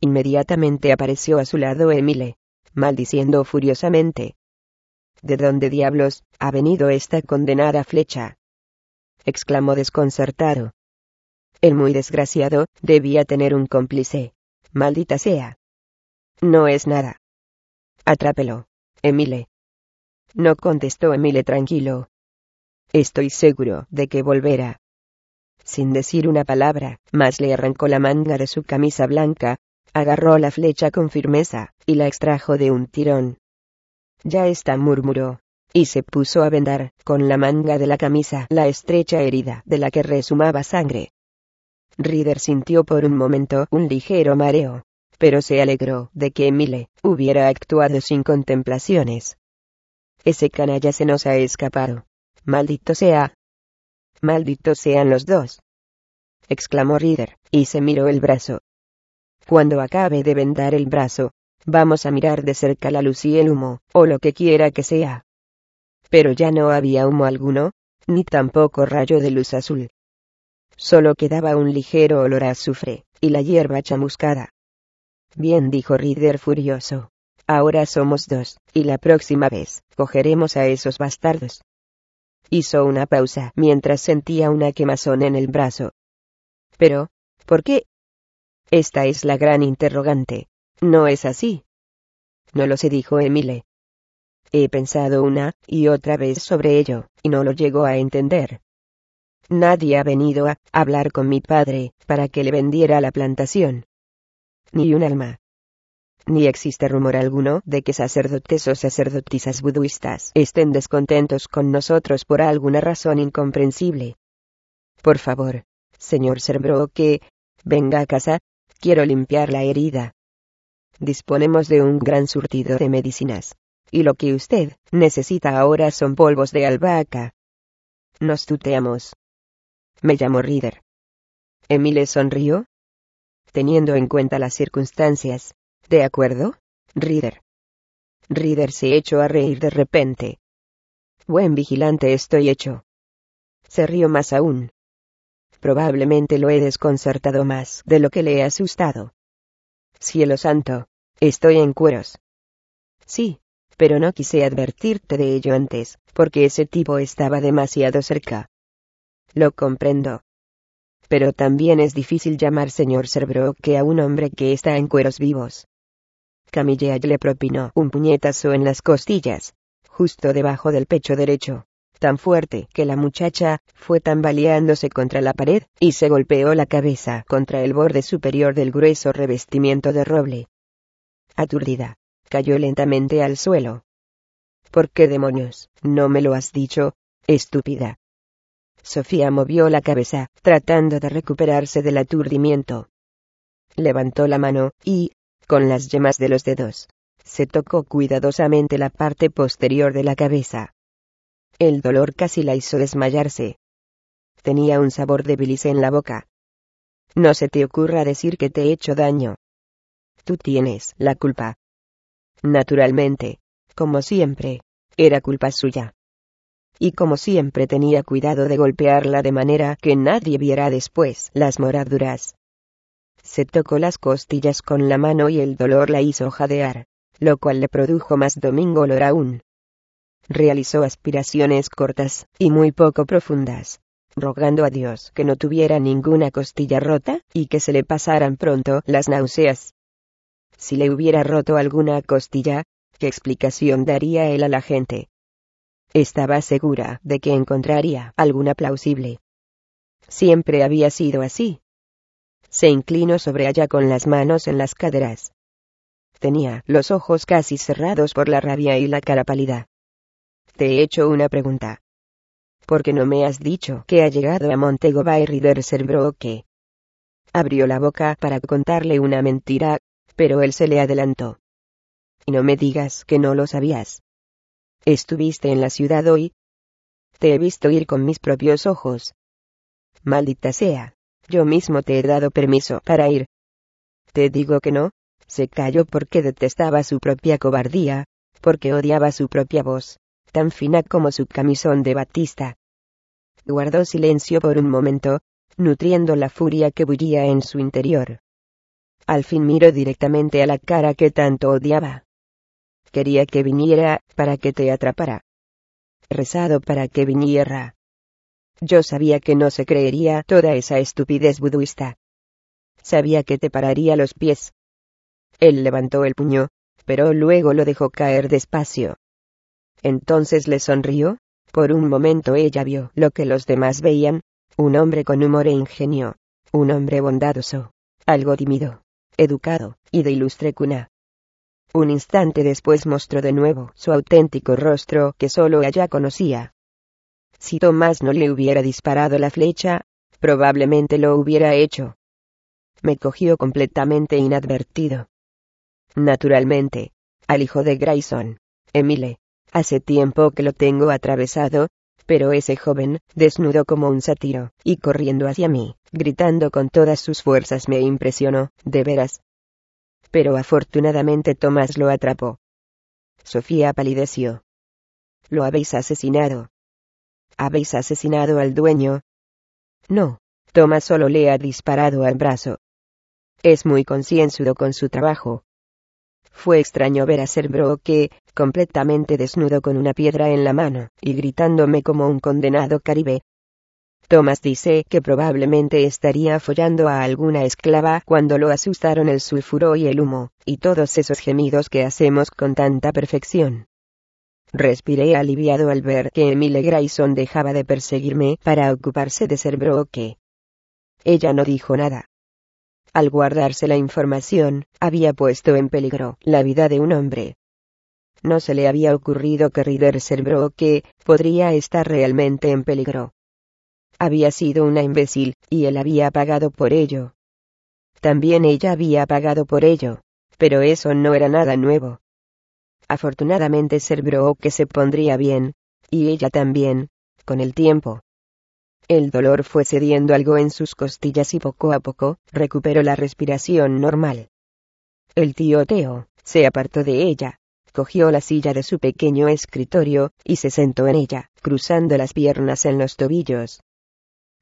Inmediatamente apareció a su lado Emile, maldiciendo furiosamente. ¿De dónde diablos ha venido esta condenada flecha? Exclamó desconcertado. El muy desgraciado debía tener un cómplice. Maldita sea. No es nada. Atrápelo, Emile. No contestó Emile tranquilo. Estoy seguro de que volverá. Sin decir una palabra, más le arrancó la manga de su camisa blanca, agarró la flecha con firmeza, y la extrajo de un tirón. Ya está, murmuró, y se puso a vendar, con la manga de la camisa, la estrecha herida de la que resumaba sangre. Reader sintió por un momento un ligero mareo, pero se alegró de que Emile hubiera actuado sin contemplaciones. Ese canalla se nos ha escapado. Maldito sea. Malditos sean los dos. exclamó Reader, y se miró el brazo. Cuando acabe de vendar el brazo, vamos a mirar de cerca la luz y el humo, o lo que quiera que sea pero ya no había humo alguno, ni tampoco rayo de luz azul. Solo quedaba un ligero olor a azufre, y la hierba chamuscada. Bien dijo Rider furioso. Ahora somos dos, y la próxima vez, cogeremos a esos bastardos. Hizo una pausa mientras sentía una quemazón en el brazo. Pero, ¿por qué? Esta es la gran interrogante. ¿No es así? No lo sé, dijo Emile. He pensado una y otra vez sobre ello, y no lo llego a entender. Nadie ha venido a hablar con mi padre para que le vendiera la plantación. Ni un alma. Ni existe rumor alguno de que sacerdotes o sacerdotisas budistas estén descontentos con nosotros por alguna razón incomprensible. Por favor, señor Cerbro, que venga a casa, quiero limpiar la herida. Disponemos de un gran surtido de medicinas y lo que usted necesita ahora son polvos de albahaca. Nos tuteamos. Me llamo Reader. Emile sonrió. Teniendo en cuenta las circunstancias. ¿De acuerdo? Reader. Reader se echó a reír de repente. Buen vigilante estoy hecho. Se rió más aún. Probablemente lo he desconcertado más de lo que le he asustado. Cielo santo, estoy en cueros. Sí, pero no quise advertirte de ello antes, porque ese tipo estaba demasiado cerca. Lo comprendo. Pero también es difícil llamar señor que a un hombre que está en cueros vivos. Camille le propinó un puñetazo en las costillas, justo debajo del pecho derecho, tan fuerte que la muchacha fue tambaleándose contra la pared y se golpeó la cabeza contra el borde superior del grueso revestimiento de roble. Aturdida, cayó lentamente al suelo. ¿Por qué demonios? No me lo has dicho, estúpida. Sofía movió la cabeza, tratando de recuperarse del aturdimiento. Levantó la mano, y, con las yemas de los dedos, se tocó cuidadosamente la parte posterior de la cabeza. El dolor casi la hizo desmayarse. Tenía un sabor de en la boca. No se te ocurra decir que te he hecho daño. Tú tienes la culpa. Naturalmente, como siempre, era culpa suya. Y como siempre tenía cuidado de golpearla de manera que nadie viera después las moraduras. Se tocó las costillas con la mano y el dolor la hizo jadear, lo cual le produjo más domingo olor aún. Realizó aspiraciones cortas y muy poco profundas, rogando a Dios que no tuviera ninguna costilla rota y que se le pasaran pronto las náuseas. Si le hubiera roto alguna costilla, ¿qué explicación daría él a la gente? Estaba segura de que encontraría alguna plausible. Siempre había sido así. Se inclinó sobre ella con las manos en las caderas. Tenía los ojos casi cerrados por la rabia y la cara pálida. Te he hecho una pregunta. ¿Por qué no me has dicho que ha llegado a Montego Bay Broke? Abrió la boca para contarle una mentira, pero él se le adelantó. Y no me digas que no lo sabías. ¿Estuviste en la ciudad hoy? Te he visto ir con mis propios ojos. Maldita sea, yo mismo te he dado permiso para ir. Te digo que no, se calló porque detestaba su propia cobardía, porque odiaba su propia voz, tan fina como su camisón de batista. Guardó silencio por un momento, nutriendo la furia que bullía en su interior. Al fin miró directamente a la cara que tanto odiaba. Quería que viniera, para que te atrapara. Rezado para que viniera. Yo sabía que no se creería toda esa estupidez budista. Sabía que te pararía los pies. Él levantó el puño, pero luego lo dejó caer despacio. Entonces le sonrió, por un momento ella vio lo que los demás veían, un hombre con humor e ingenio, un hombre bondadoso, algo tímido, educado, y de ilustre cuna. Un instante después mostró de nuevo su auténtico rostro que solo ella conocía. Si Tomás no le hubiera disparado la flecha, probablemente lo hubiera hecho. Me cogió completamente inadvertido. Naturalmente, al hijo de Grayson, Emile, hace tiempo que lo tengo atravesado, pero ese joven, desnudo como un sátiro, y corriendo hacia mí, gritando con todas sus fuerzas me impresionó, de veras. Pero afortunadamente Tomás lo atrapó. Sofía palideció. Lo habéis asesinado. ¿Habéis asesinado al dueño? No, Tomás solo le ha disparado al brazo. Es muy concienzudo con su trabajo. Fue extraño ver a Ser Broke, completamente desnudo con una piedra en la mano, y gritándome como un condenado caribe. Thomas dice que probablemente estaría follando a alguna esclava cuando lo asustaron el sulfuro y el humo, y todos esos gemidos que hacemos con tanta perfección. Respiré aliviado al ver que Emile Grayson dejaba de perseguirme para ocuparse de ser broque. Ella no dijo nada. Al guardarse la información, había puesto en peligro la vida de un hombre. No se le había ocurrido que Rider Broque podría estar realmente en peligro. Había sido una imbécil, y él había pagado por ello. También ella había pagado por ello, pero eso no era nada nuevo. Afortunadamente que se pondría bien, y ella también, con el tiempo. El dolor fue cediendo algo en sus costillas y poco a poco, recuperó la respiración normal. El tío Teo, se apartó de ella, cogió la silla de su pequeño escritorio, y se sentó en ella, cruzando las piernas en los tobillos.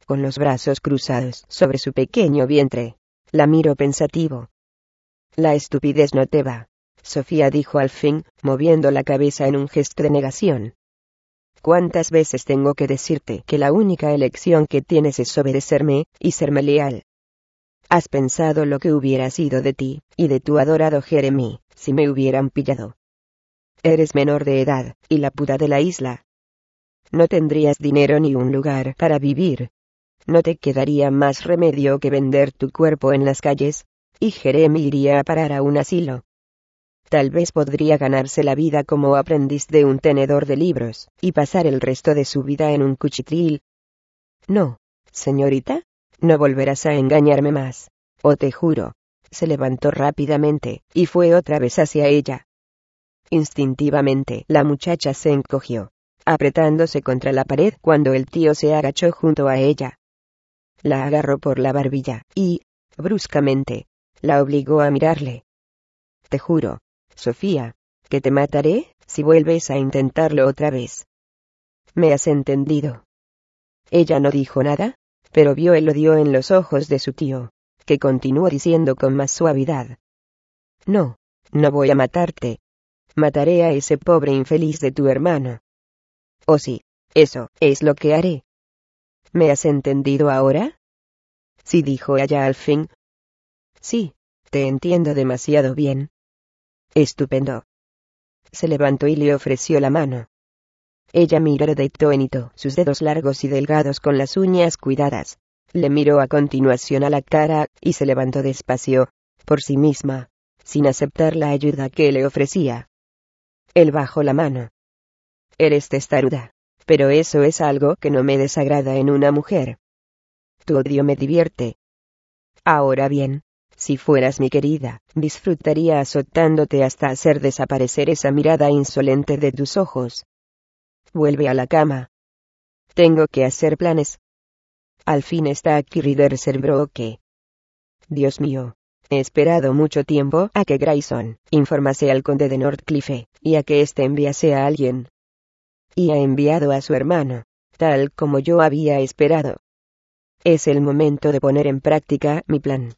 Con los brazos cruzados sobre su pequeño vientre, la miró pensativo. La estupidez no te va. Sofía dijo al fin, moviendo la cabeza en un gesto de negación. ¿Cuántas veces tengo que decirte que la única elección que tienes es obedecerme, y serme leal? ¿Has pensado lo que hubiera sido de ti, y de tu adorado Jeremy, si me hubieran pillado? Eres menor de edad, y la puta de la isla. No tendrías dinero ni un lugar para vivir. No te quedaría más remedio que vender tu cuerpo en las calles, y Jeremy iría a parar a un asilo. Tal vez podría ganarse la vida como aprendiz de un tenedor de libros, y pasar el resto de su vida en un cuchitril. No, señorita, no volverás a engañarme más. O te juro. Se levantó rápidamente, y fue otra vez hacia ella. Instintivamente, la muchacha se encogió, apretándose contra la pared cuando el tío se agachó junto a ella. La agarró por la barbilla, y, bruscamente, la obligó a mirarle. Te juro, Sofía, que te mataré, si vuelves a intentarlo otra vez. ¿Me has entendido? Ella no dijo nada, pero vio el odio en los ojos de su tío, que continuó diciendo con más suavidad. No, no voy a matarte. Mataré a ese pobre infeliz de tu hermano. Oh sí, eso es lo que haré. ¿Me has entendido ahora? Sí dijo ella al fin. Sí, te entiendo demasiado bien. Estupendo. Se levantó y le ofreció la mano. Ella miró de tónito sus dedos largos y delgados con las uñas cuidadas. Le miró a continuación a la cara, y se levantó despacio, por sí misma, sin aceptar la ayuda que le ofrecía. Él bajó la mano. Eres testaruda. Pero eso es algo que no me desagrada en una mujer. Tu odio me divierte. Ahora bien, si fueras mi querida, disfrutaría azotándote hasta hacer desaparecer esa mirada insolente de tus ojos. Vuelve a la cama. Tengo que hacer planes. Al fin está aquí Rider Broke. Dios mío. He esperado mucho tiempo a que Grayson informase al conde de Northcliffe, y a que éste enviase a alguien. Y ha enviado a su hermano, tal como yo había esperado. Es el momento de poner en práctica mi plan.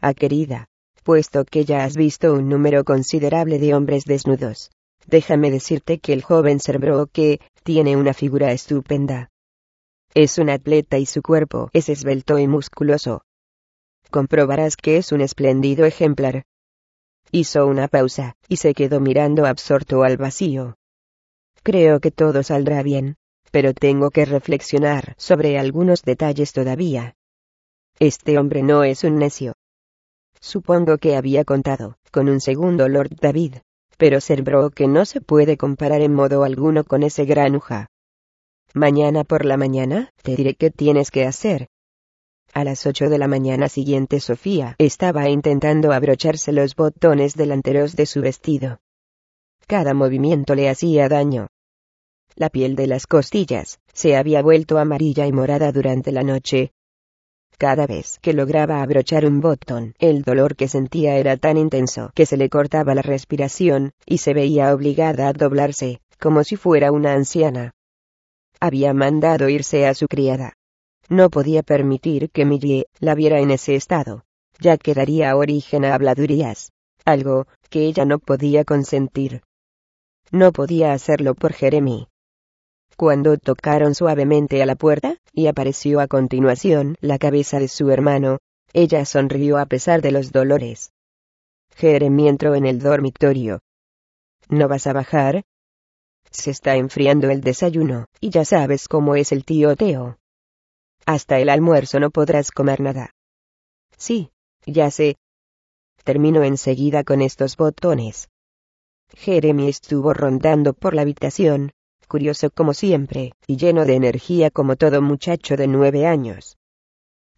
Ah querida, puesto que ya has visto un número considerable de hombres desnudos. Déjame decirte que el joven que tiene una figura estupenda. Es un atleta y su cuerpo es esbelto y musculoso. Comprobarás que es un espléndido ejemplar. Hizo una pausa, y se quedó mirando absorto al vacío. Creo que todo saldrá bien, pero tengo que reflexionar sobre algunos detalles todavía. Este hombre no es un necio, Supongo que había contado con un segundo Lord David, pero ser que no se puede comparar en modo alguno con ese granuja. Mañana por la mañana, te diré qué tienes que hacer. A las ocho de la mañana siguiente Sofía estaba intentando abrocharse los botones delanteros de su vestido. Cada movimiento le hacía daño. La piel de las costillas se había vuelto amarilla y morada durante la noche, cada vez que lograba abrochar un botón, el dolor que sentía era tan intenso que se le cortaba la respiración, y se veía obligada a doblarse, como si fuera una anciana. Había mandado irse a su criada. No podía permitir que Millie la viera en ese estado, ya que daría origen a habladurías. algo que ella no podía consentir. No podía hacerlo por Jeremy. Cuando tocaron suavemente a la puerta, y apareció a continuación la cabeza de su hermano, ella sonrió a pesar de los dolores. Jeremy entró en el dormitorio. ¿No vas a bajar? Se está enfriando el desayuno, y ya sabes cómo es el tío Teo. Hasta el almuerzo no podrás comer nada. Sí, ya sé. Termino enseguida con estos botones. Jeremy estuvo rondando por la habitación, curioso como siempre, y lleno de energía como todo muchacho de nueve años.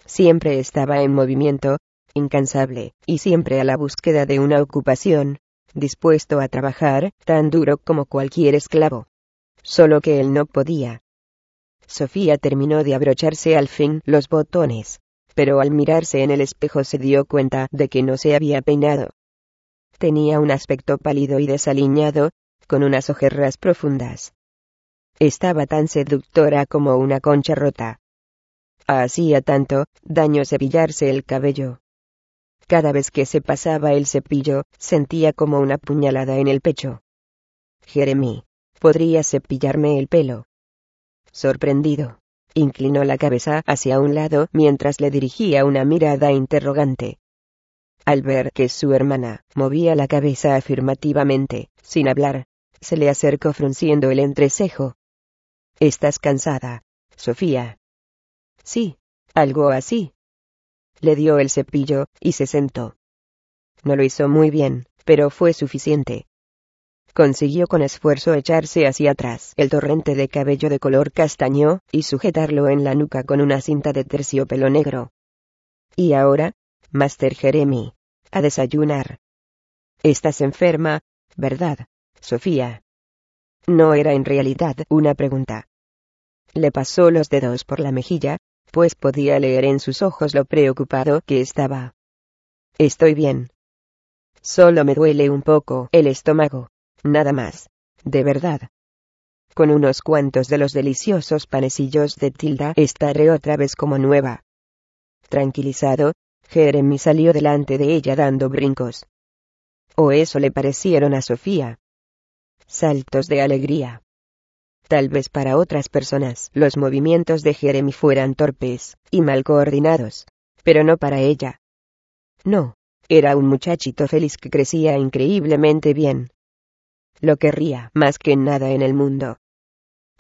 Siempre estaba en movimiento, incansable, y siempre a la búsqueda de una ocupación, dispuesto a trabajar, tan duro como cualquier esclavo. Solo que él no podía. Sofía terminó de abrocharse al fin los botones, pero al mirarse en el espejo se dio cuenta de que no se había peinado. Tenía un aspecto pálido y desaliñado, con unas ojerras profundas. Estaba tan seductora como una concha rota. Hacía tanto daño cepillarse el cabello. Cada vez que se pasaba el cepillo, sentía como una puñalada en el pecho. Jeremy, ¿podría cepillarme el pelo? Sorprendido, inclinó la cabeza hacia un lado mientras le dirigía una mirada interrogante. Al ver que su hermana movía la cabeza afirmativamente, sin hablar, se le acercó frunciendo el entrecejo. ¿Estás cansada, Sofía? Sí, algo así. Le dio el cepillo, y se sentó. No lo hizo muy bien, pero fue suficiente. Consiguió con esfuerzo echarse hacia atrás el torrente de cabello de color castaño, y sujetarlo en la nuca con una cinta de terciopelo negro. Y ahora, Master Jeremy, a desayunar. Estás enferma, ¿verdad, Sofía? No era en realidad una pregunta. Le pasó los dedos por la mejilla, pues podía leer en sus ojos lo preocupado que estaba. Estoy bien. Solo me duele un poco el estómago, nada más, de verdad. Con unos cuantos de los deliciosos panecillos de Tilda estaré otra vez como nueva. Tranquilizado, Jeremy salió delante de ella dando brincos. O eso le parecieron a Sofía. Saltos de alegría. Tal vez para otras personas los movimientos de Jeremy fueran torpes y mal coordinados, pero no para ella. No, era un muchachito feliz que crecía increíblemente bien. Lo querría más que nada en el mundo.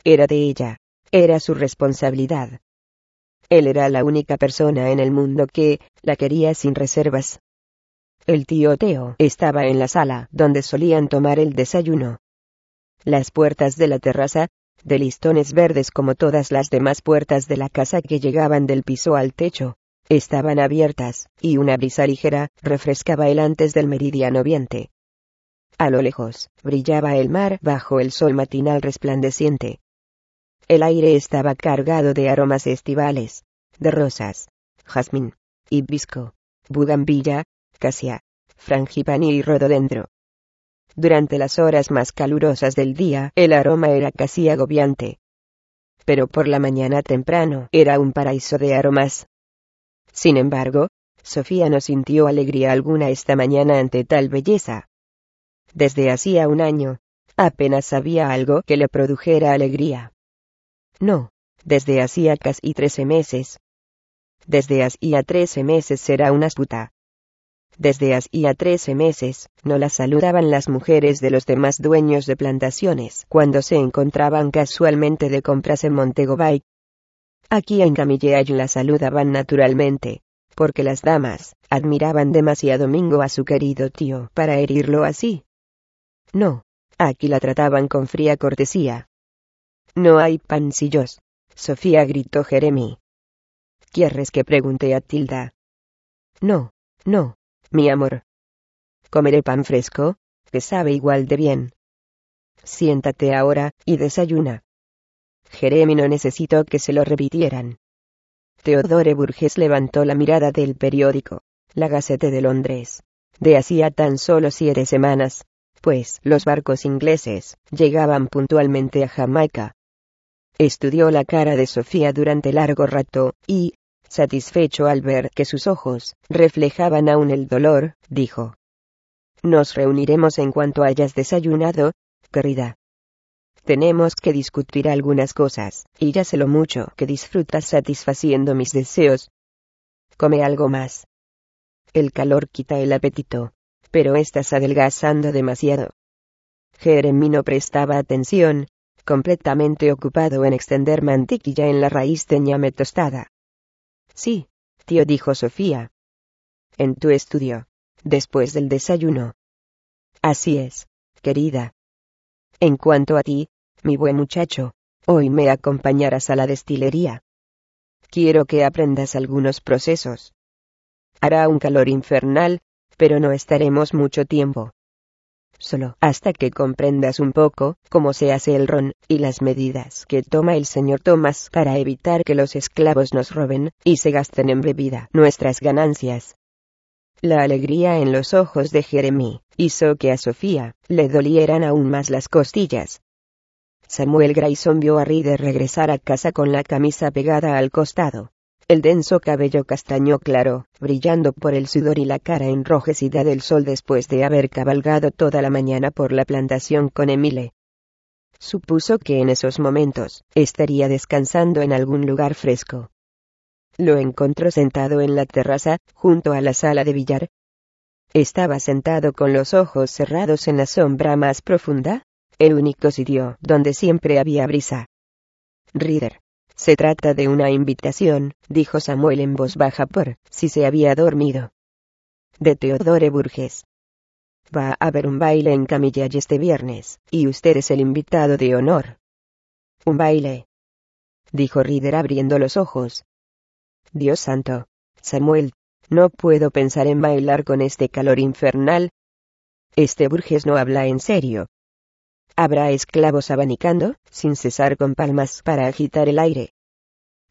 Era de ella, era su responsabilidad. Él era la única persona en el mundo que la quería sin reservas. El tío Teo estaba en la sala donde solían tomar el desayuno. Las puertas de la terraza de listones verdes como todas las demás puertas de la casa que llegaban del piso al techo, estaban abiertas, y una brisa ligera refrescaba el antes del meridiano viente. A lo lejos, brillaba el mar bajo el sol matinal resplandeciente. El aire estaba cargado de aromas estivales, de rosas, jazmín, hibisco, bugambilla, casia, frangipani y rododendro. Durante las horas más calurosas del día, el aroma era casi agobiante. Pero por la mañana temprano, era un paraíso de aromas. Sin embargo, Sofía no sintió alegría alguna esta mañana ante tal belleza. Desde hacía un año, apenas había algo que le produjera alegría. No, desde hacía casi trece meses. Desde hacía trece meses era una puta. Desde hacía trece meses, no la saludaban las mujeres de los demás dueños de plantaciones cuando se encontraban casualmente de compras en Montego. Aquí en Camilleay la saludaban naturalmente, porque las damas admiraban demasiado Mingo a su querido tío para herirlo así. No, aquí la trataban con fría cortesía. No hay pancillos, Sofía gritó Jeremy. ¿Quieres que pregunte a Tilda? No, no, mi amor. Comeré pan fresco, que sabe igual de bien. Siéntate ahora, y desayuna. Jeremy no necesitó que se lo repitieran. Teodore Burgess levantó la mirada del periódico, la Gacete de Londres. De hacía tan solo siete semanas, pues los barcos ingleses llegaban puntualmente a Jamaica. Estudió la cara de Sofía durante largo rato, y, Satisfecho al ver que sus ojos reflejaban aún el dolor, dijo. Nos reuniremos en cuanto hayas desayunado, querida. Tenemos que discutir algunas cosas, y ya sé lo mucho que disfrutas satisfaciendo mis deseos. Come algo más. El calor quita el apetito, pero estás adelgazando demasiado. Jeremy no prestaba atención, completamente ocupado en extender mantequilla en la raíz de ñame tostada. Sí, tío dijo Sofía. En tu estudio, después del desayuno. Así es, querida. En cuanto a ti, mi buen muchacho, hoy me acompañarás a la destilería. Quiero que aprendas algunos procesos. Hará un calor infernal, pero no estaremos mucho tiempo solo hasta que comprendas un poco cómo se hace el ron y las medidas que toma el señor Thomas para evitar que los esclavos nos roben y se gasten en bebida nuestras ganancias. La alegría en los ojos de Jeremy hizo que a Sofía le dolieran aún más las costillas. Samuel Grayson vio a Reader regresar a casa con la camisa pegada al costado el denso cabello castaño claro, brillando por el sudor y la cara enrojecida del sol después de haber cabalgado toda la mañana por la plantación con Emile. Supuso que en esos momentos estaría descansando en algún lugar fresco. Lo encontró sentado en la terraza, junto a la sala de billar. Estaba sentado con los ojos cerrados en la sombra más profunda, el único sitio donde siempre había brisa. Reader se trata de una invitación, dijo Samuel en voz baja por si se había dormido. De Teodore Burges. Va a haber un baile en Camillay este viernes, y usted es el invitado de honor. Un baile. Dijo Rider abriendo los ojos. Dios santo. Samuel, no puedo pensar en bailar con este calor infernal. Este Burges no habla en serio, Habrá esclavos abanicando, sin cesar con palmas para agitar el aire.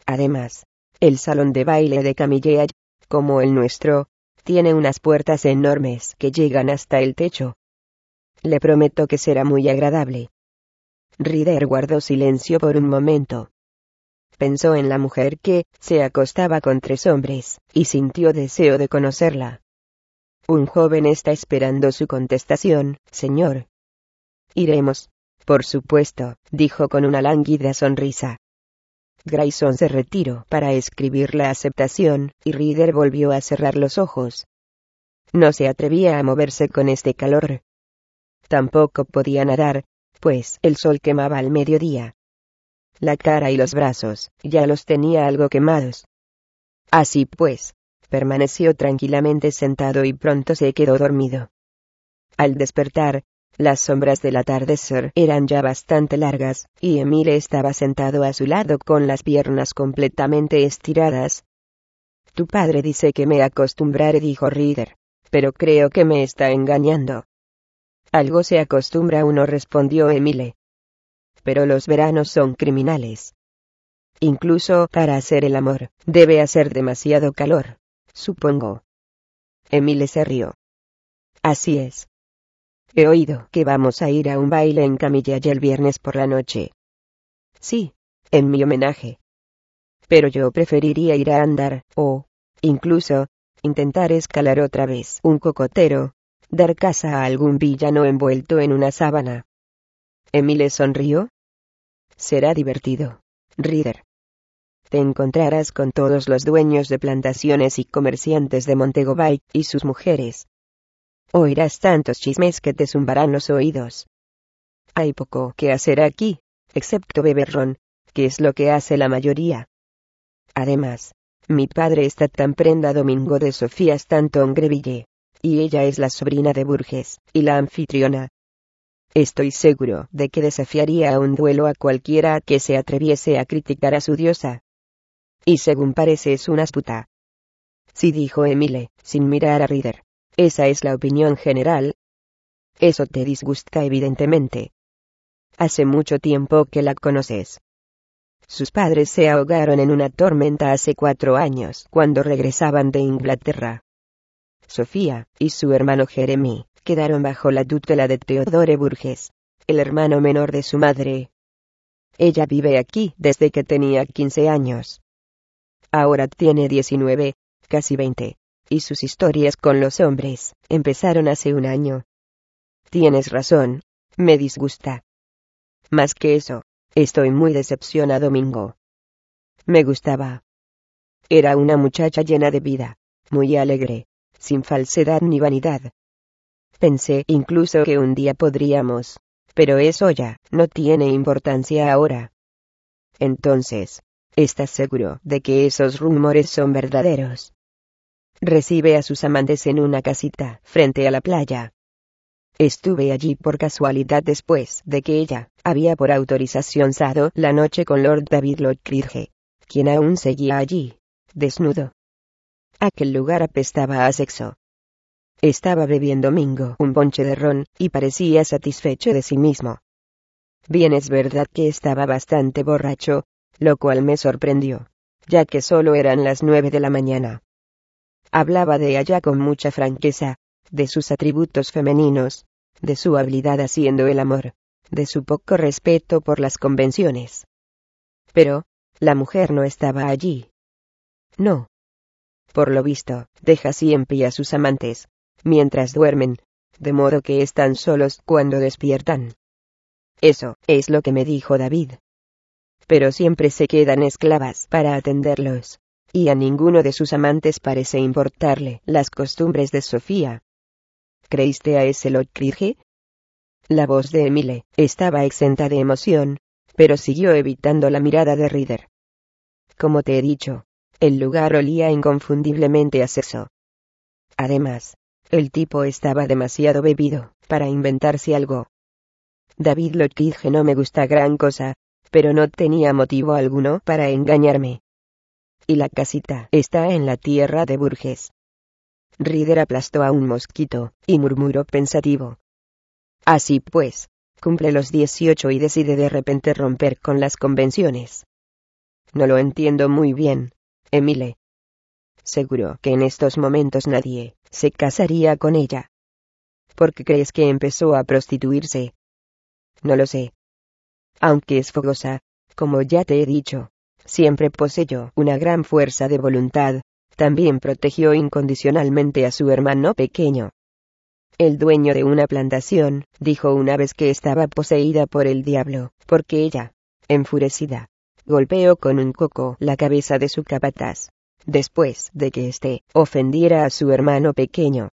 Además, el salón de baile de Camilleach, como el nuestro, tiene unas puertas enormes que llegan hasta el techo. Le prometo que será muy agradable. Rider guardó silencio por un momento. Pensó en la mujer que se acostaba con tres hombres, y sintió deseo de conocerla. Un joven está esperando su contestación, señor, Iremos. Por supuesto, dijo con una lánguida sonrisa. Grayson se retiró para escribir la aceptación, y Reader volvió a cerrar los ojos. No se atrevía a moverse con este calor. Tampoco podía nadar, pues el sol quemaba al mediodía. La cara y los brazos ya los tenía algo quemados. Así pues, permaneció tranquilamente sentado y pronto se quedó dormido. Al despertar, las sombras del atardecer eran ya bastante largas, y Emile estaba sentado a su lado con las piernas completamente estiradas. Tu padre dice que me acostumbraré, dijo Reader. Pero creo que me está engañando. Algo se acostumbra uno, respondió Emile. Pero los veranos son criminales. Incluso para hacer el amor, debe hacer demasiado calor, supongo. Emile se rió. Así es. He oído que vamos a ir a un baile en Camilla el viernes por la noche. Sí, en mi homenaje. Pero yo preferiría ir a andar, o, incluso, intentar escalar otra vez un cocotero, dar casa a algún villano envuelto en una sábana. Emile sonrió. Será divertido. Reader. Te encontrarás con todos los dueños de plantaciones y comerciantes de Montego Bay y sus mujeres, Oirás tantos chismes que te zumbarán los oídos. Hay poco que hacer aquí, excepto beber ron, que es lo que hace la mayoría. Además, mi padre está tan prenda domingo de Sofía Stanton Greville, y ella es la sobrina de Burges, y la anfitriona. Estoy seguro de que desafiaría a un duelo a cualquiera que se atreviese a criticar a su diosa. Y según parece es una puta. Sí dijo Emile, sin mirar a Rider. Esa es la opinión general. Eso te disgusta evidentemente. Hace mucho tiempo que la conoces. Sus padres se ahogaron en una tormenta hace cuatro años, cuando regresaban de Inglaterra. Sofía, y su hermano Jeremy, quedaron bajo la tutela de Theodore Burgess, el hermano menor de su madre. Ella vive aquí desde que tenía 15 años. Ahora tiene 19, casi 20 y sus historias con los hombres empezaron hace un año. Tienes razón, me disgusta. Más que eso, estoy muy decepcionado, Domingo. Me gustaba. Era una muchacha llena de vida, muy alegre, sin falsedad ni vanidad. Pensé incluso que un día podríamos, pero eso ya no tiene importancia ahora. Entonces, ¿estás seguro de que esos rumores son verdaderos? Recibe a sus amantes en una casita frente a la playa. Estuve allí por casualidad después de que ella había por autorización sado la noche con Lord David Lodge, quien aún seguía allí, desnudo. Aquel lugar apestaba a sexo. Estaba bebiendo Mingo un ponche de ron, y parecía satisfecho de sí mismo. Bien es verdad que estaba bastante borracho, lo cual me sorprendió, ya que solo eran las nueve de la mañana. Hablaba de ella con mucha franqueza, de sus atributos femeninos, de su habilidad haciendo el amor, de su poco respeto por las convenciones. Pero, la mujer no estaba allí. No. Por lo visto, deja siempre a sus amantes, mientras duermen, de modo que están solos cuando despiertan. Eso es lo que me dijo David. Pero siempre se quedan esclavas para atenderlos y a ninguno de sus amantes parece importarle las costumbres de Sofía. ¿Creíste a ese Lockrige? La voz de Emile estaba exenta de emoción, pero siguió evitando la mirada de Rider. Como te he dicho, el lugar olía inconfundiblemente a sexo. Además, el tipo estaba demasiado bebido para inventarse algo. David Lockrige no me gusta gran cosa, pero no tenía motivo alguno para engañarme y la casita está en la tierra de Burges. Rider aplastó a un mosquito, y murmuró pensativo. Así pues, cumple los 18 y decide de repente romper con las convenciones. No lo entiendo muy bien, Emile. Seguro que en estos momentos nadie se casaría con ella. ¿Por qué crees que empezó a prostituirse? No lo sé. Aunque es fogosa, como ya te he dicho, siempre poseyó una gran fuerza de voluntad, también protegió incondicionalmente a su hermano pequeño. El dueño de una plantación, dijo una vez que estaba poseída por el diablo, porque ella, enfurecida, golpeó con un coco la cabeza de su capataz, después de que éste ofendiera a su hermano pequeño.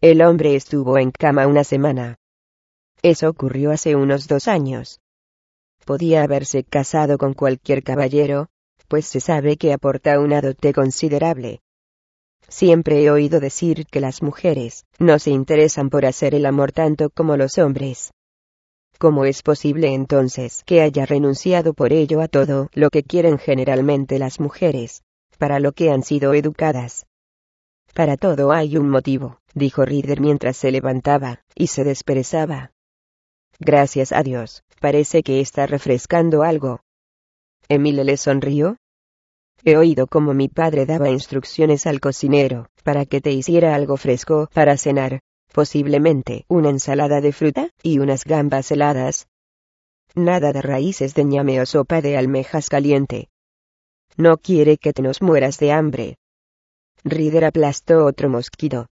El hombre estuvo en cama una semana. Eso ocurrió hace unos dos años podía haberse casado con cualquier caballero, pues se sabe que aporta una dote considerable. Siempre he oído decir que las mujeres no se interesan por hacer el amor tanto como los hombres. ¿Cómo es posible entonces que haya renunciado por ello a todo lo que quieren generalmente las mujeres, para lo que han sido educadas? Para todo hay un motivo, dijo Rider mientras se levantaba y se desperezaba. Gracias a Dios, parece que está refrescando algo. Emile le sonrió. He oído cómo mi padre daba instrucciones al cocinero, para que te hiciera algo fresco para cenar, posiblemente una ensalada de fruta y unas gambas heladas. Nada de raíces de ñame o sopa de almejas caliente. No quiere que te nos mueras de hambre. Rider aplastó otro mosquito.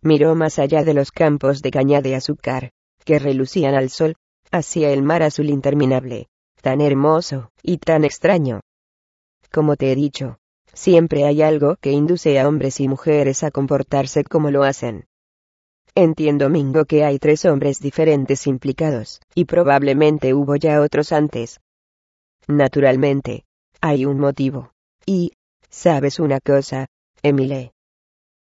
Miró más allá de los campos de caña de azúcar, que relucían al sol, hacia el mar azul interminable, tan hermoso, y tan extraño. Como te he dicho, siempre hay algo que induce a hombres y mujeres a comportarse como lo hacen. Entiendo, Mingo, que hay tres hombres diferentes implicados, y probablemente hubo ya otros antes. Naturalmente, hay un motivo. Y, ¿sabes una cosa, Emile?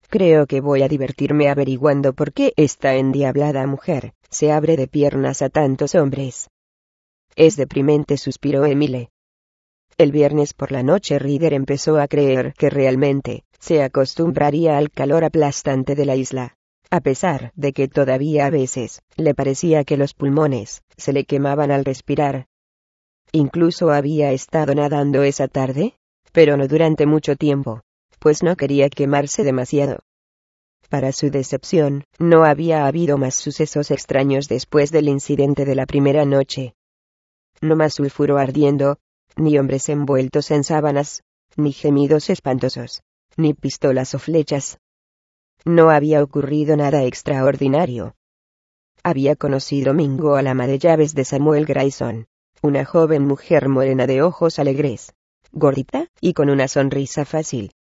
Creo que voy a divertirme averiguando por qué esta endiablada mujer se abre de piernas a tantos hombres. Es deprimente, suspiró Emile. El viernes por la noche Rider empezó a creer que realmente se acostumbraría al calor aplastante de la isla, a pesar de que todavía a veces le parecía que los pulmones se le quemaban al respirar. Incluso había estado nadando esa tarde, pero no durante mucho tiempo, pues no quería quemarse demasiado. Para su decepción, no había habido más sucesos extraños después del incidente de la primera noche. No más sulfuro ardiendo, ni hombres envueltos en sábanas, ni gemidos espantosos, ni pistolas o flechas. No había ocurrido nada extraordinario. Había conocido Mingo a la ama de llaves de Samuel Grayson, una joven mujer morena de ojos alegres, gordita y con una sonrisa fácil.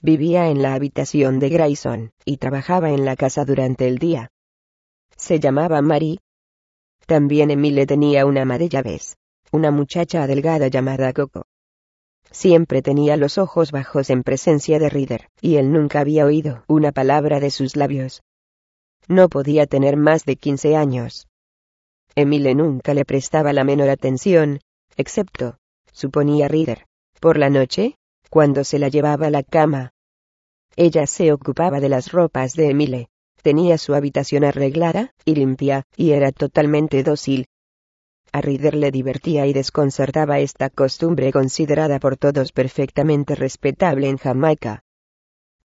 Vivía en la habitación de Grayson, y trabajaba en la casa durante el día. Se llamaba Marie. También Emile tenía una ama de llaves, una muchacha adelgada llamada Coco. Siempre tenía los ojos bajos en presencia de Reader, y él nunca había oído una palabra de sus labios. No podía tener más de quince años. Emile nunca le prestaba la menor atención, excepto, suponía Reader, por la noche, cuando se la llevaba a la cama. Ella se ocupaba de las ropas de Emile, tenía su habitación arreglada y limpia, y era totalmente dócil. A Reader le divertía y desconcertaba esta costumbre considerada por todos perfectamente respetable en Jamaica.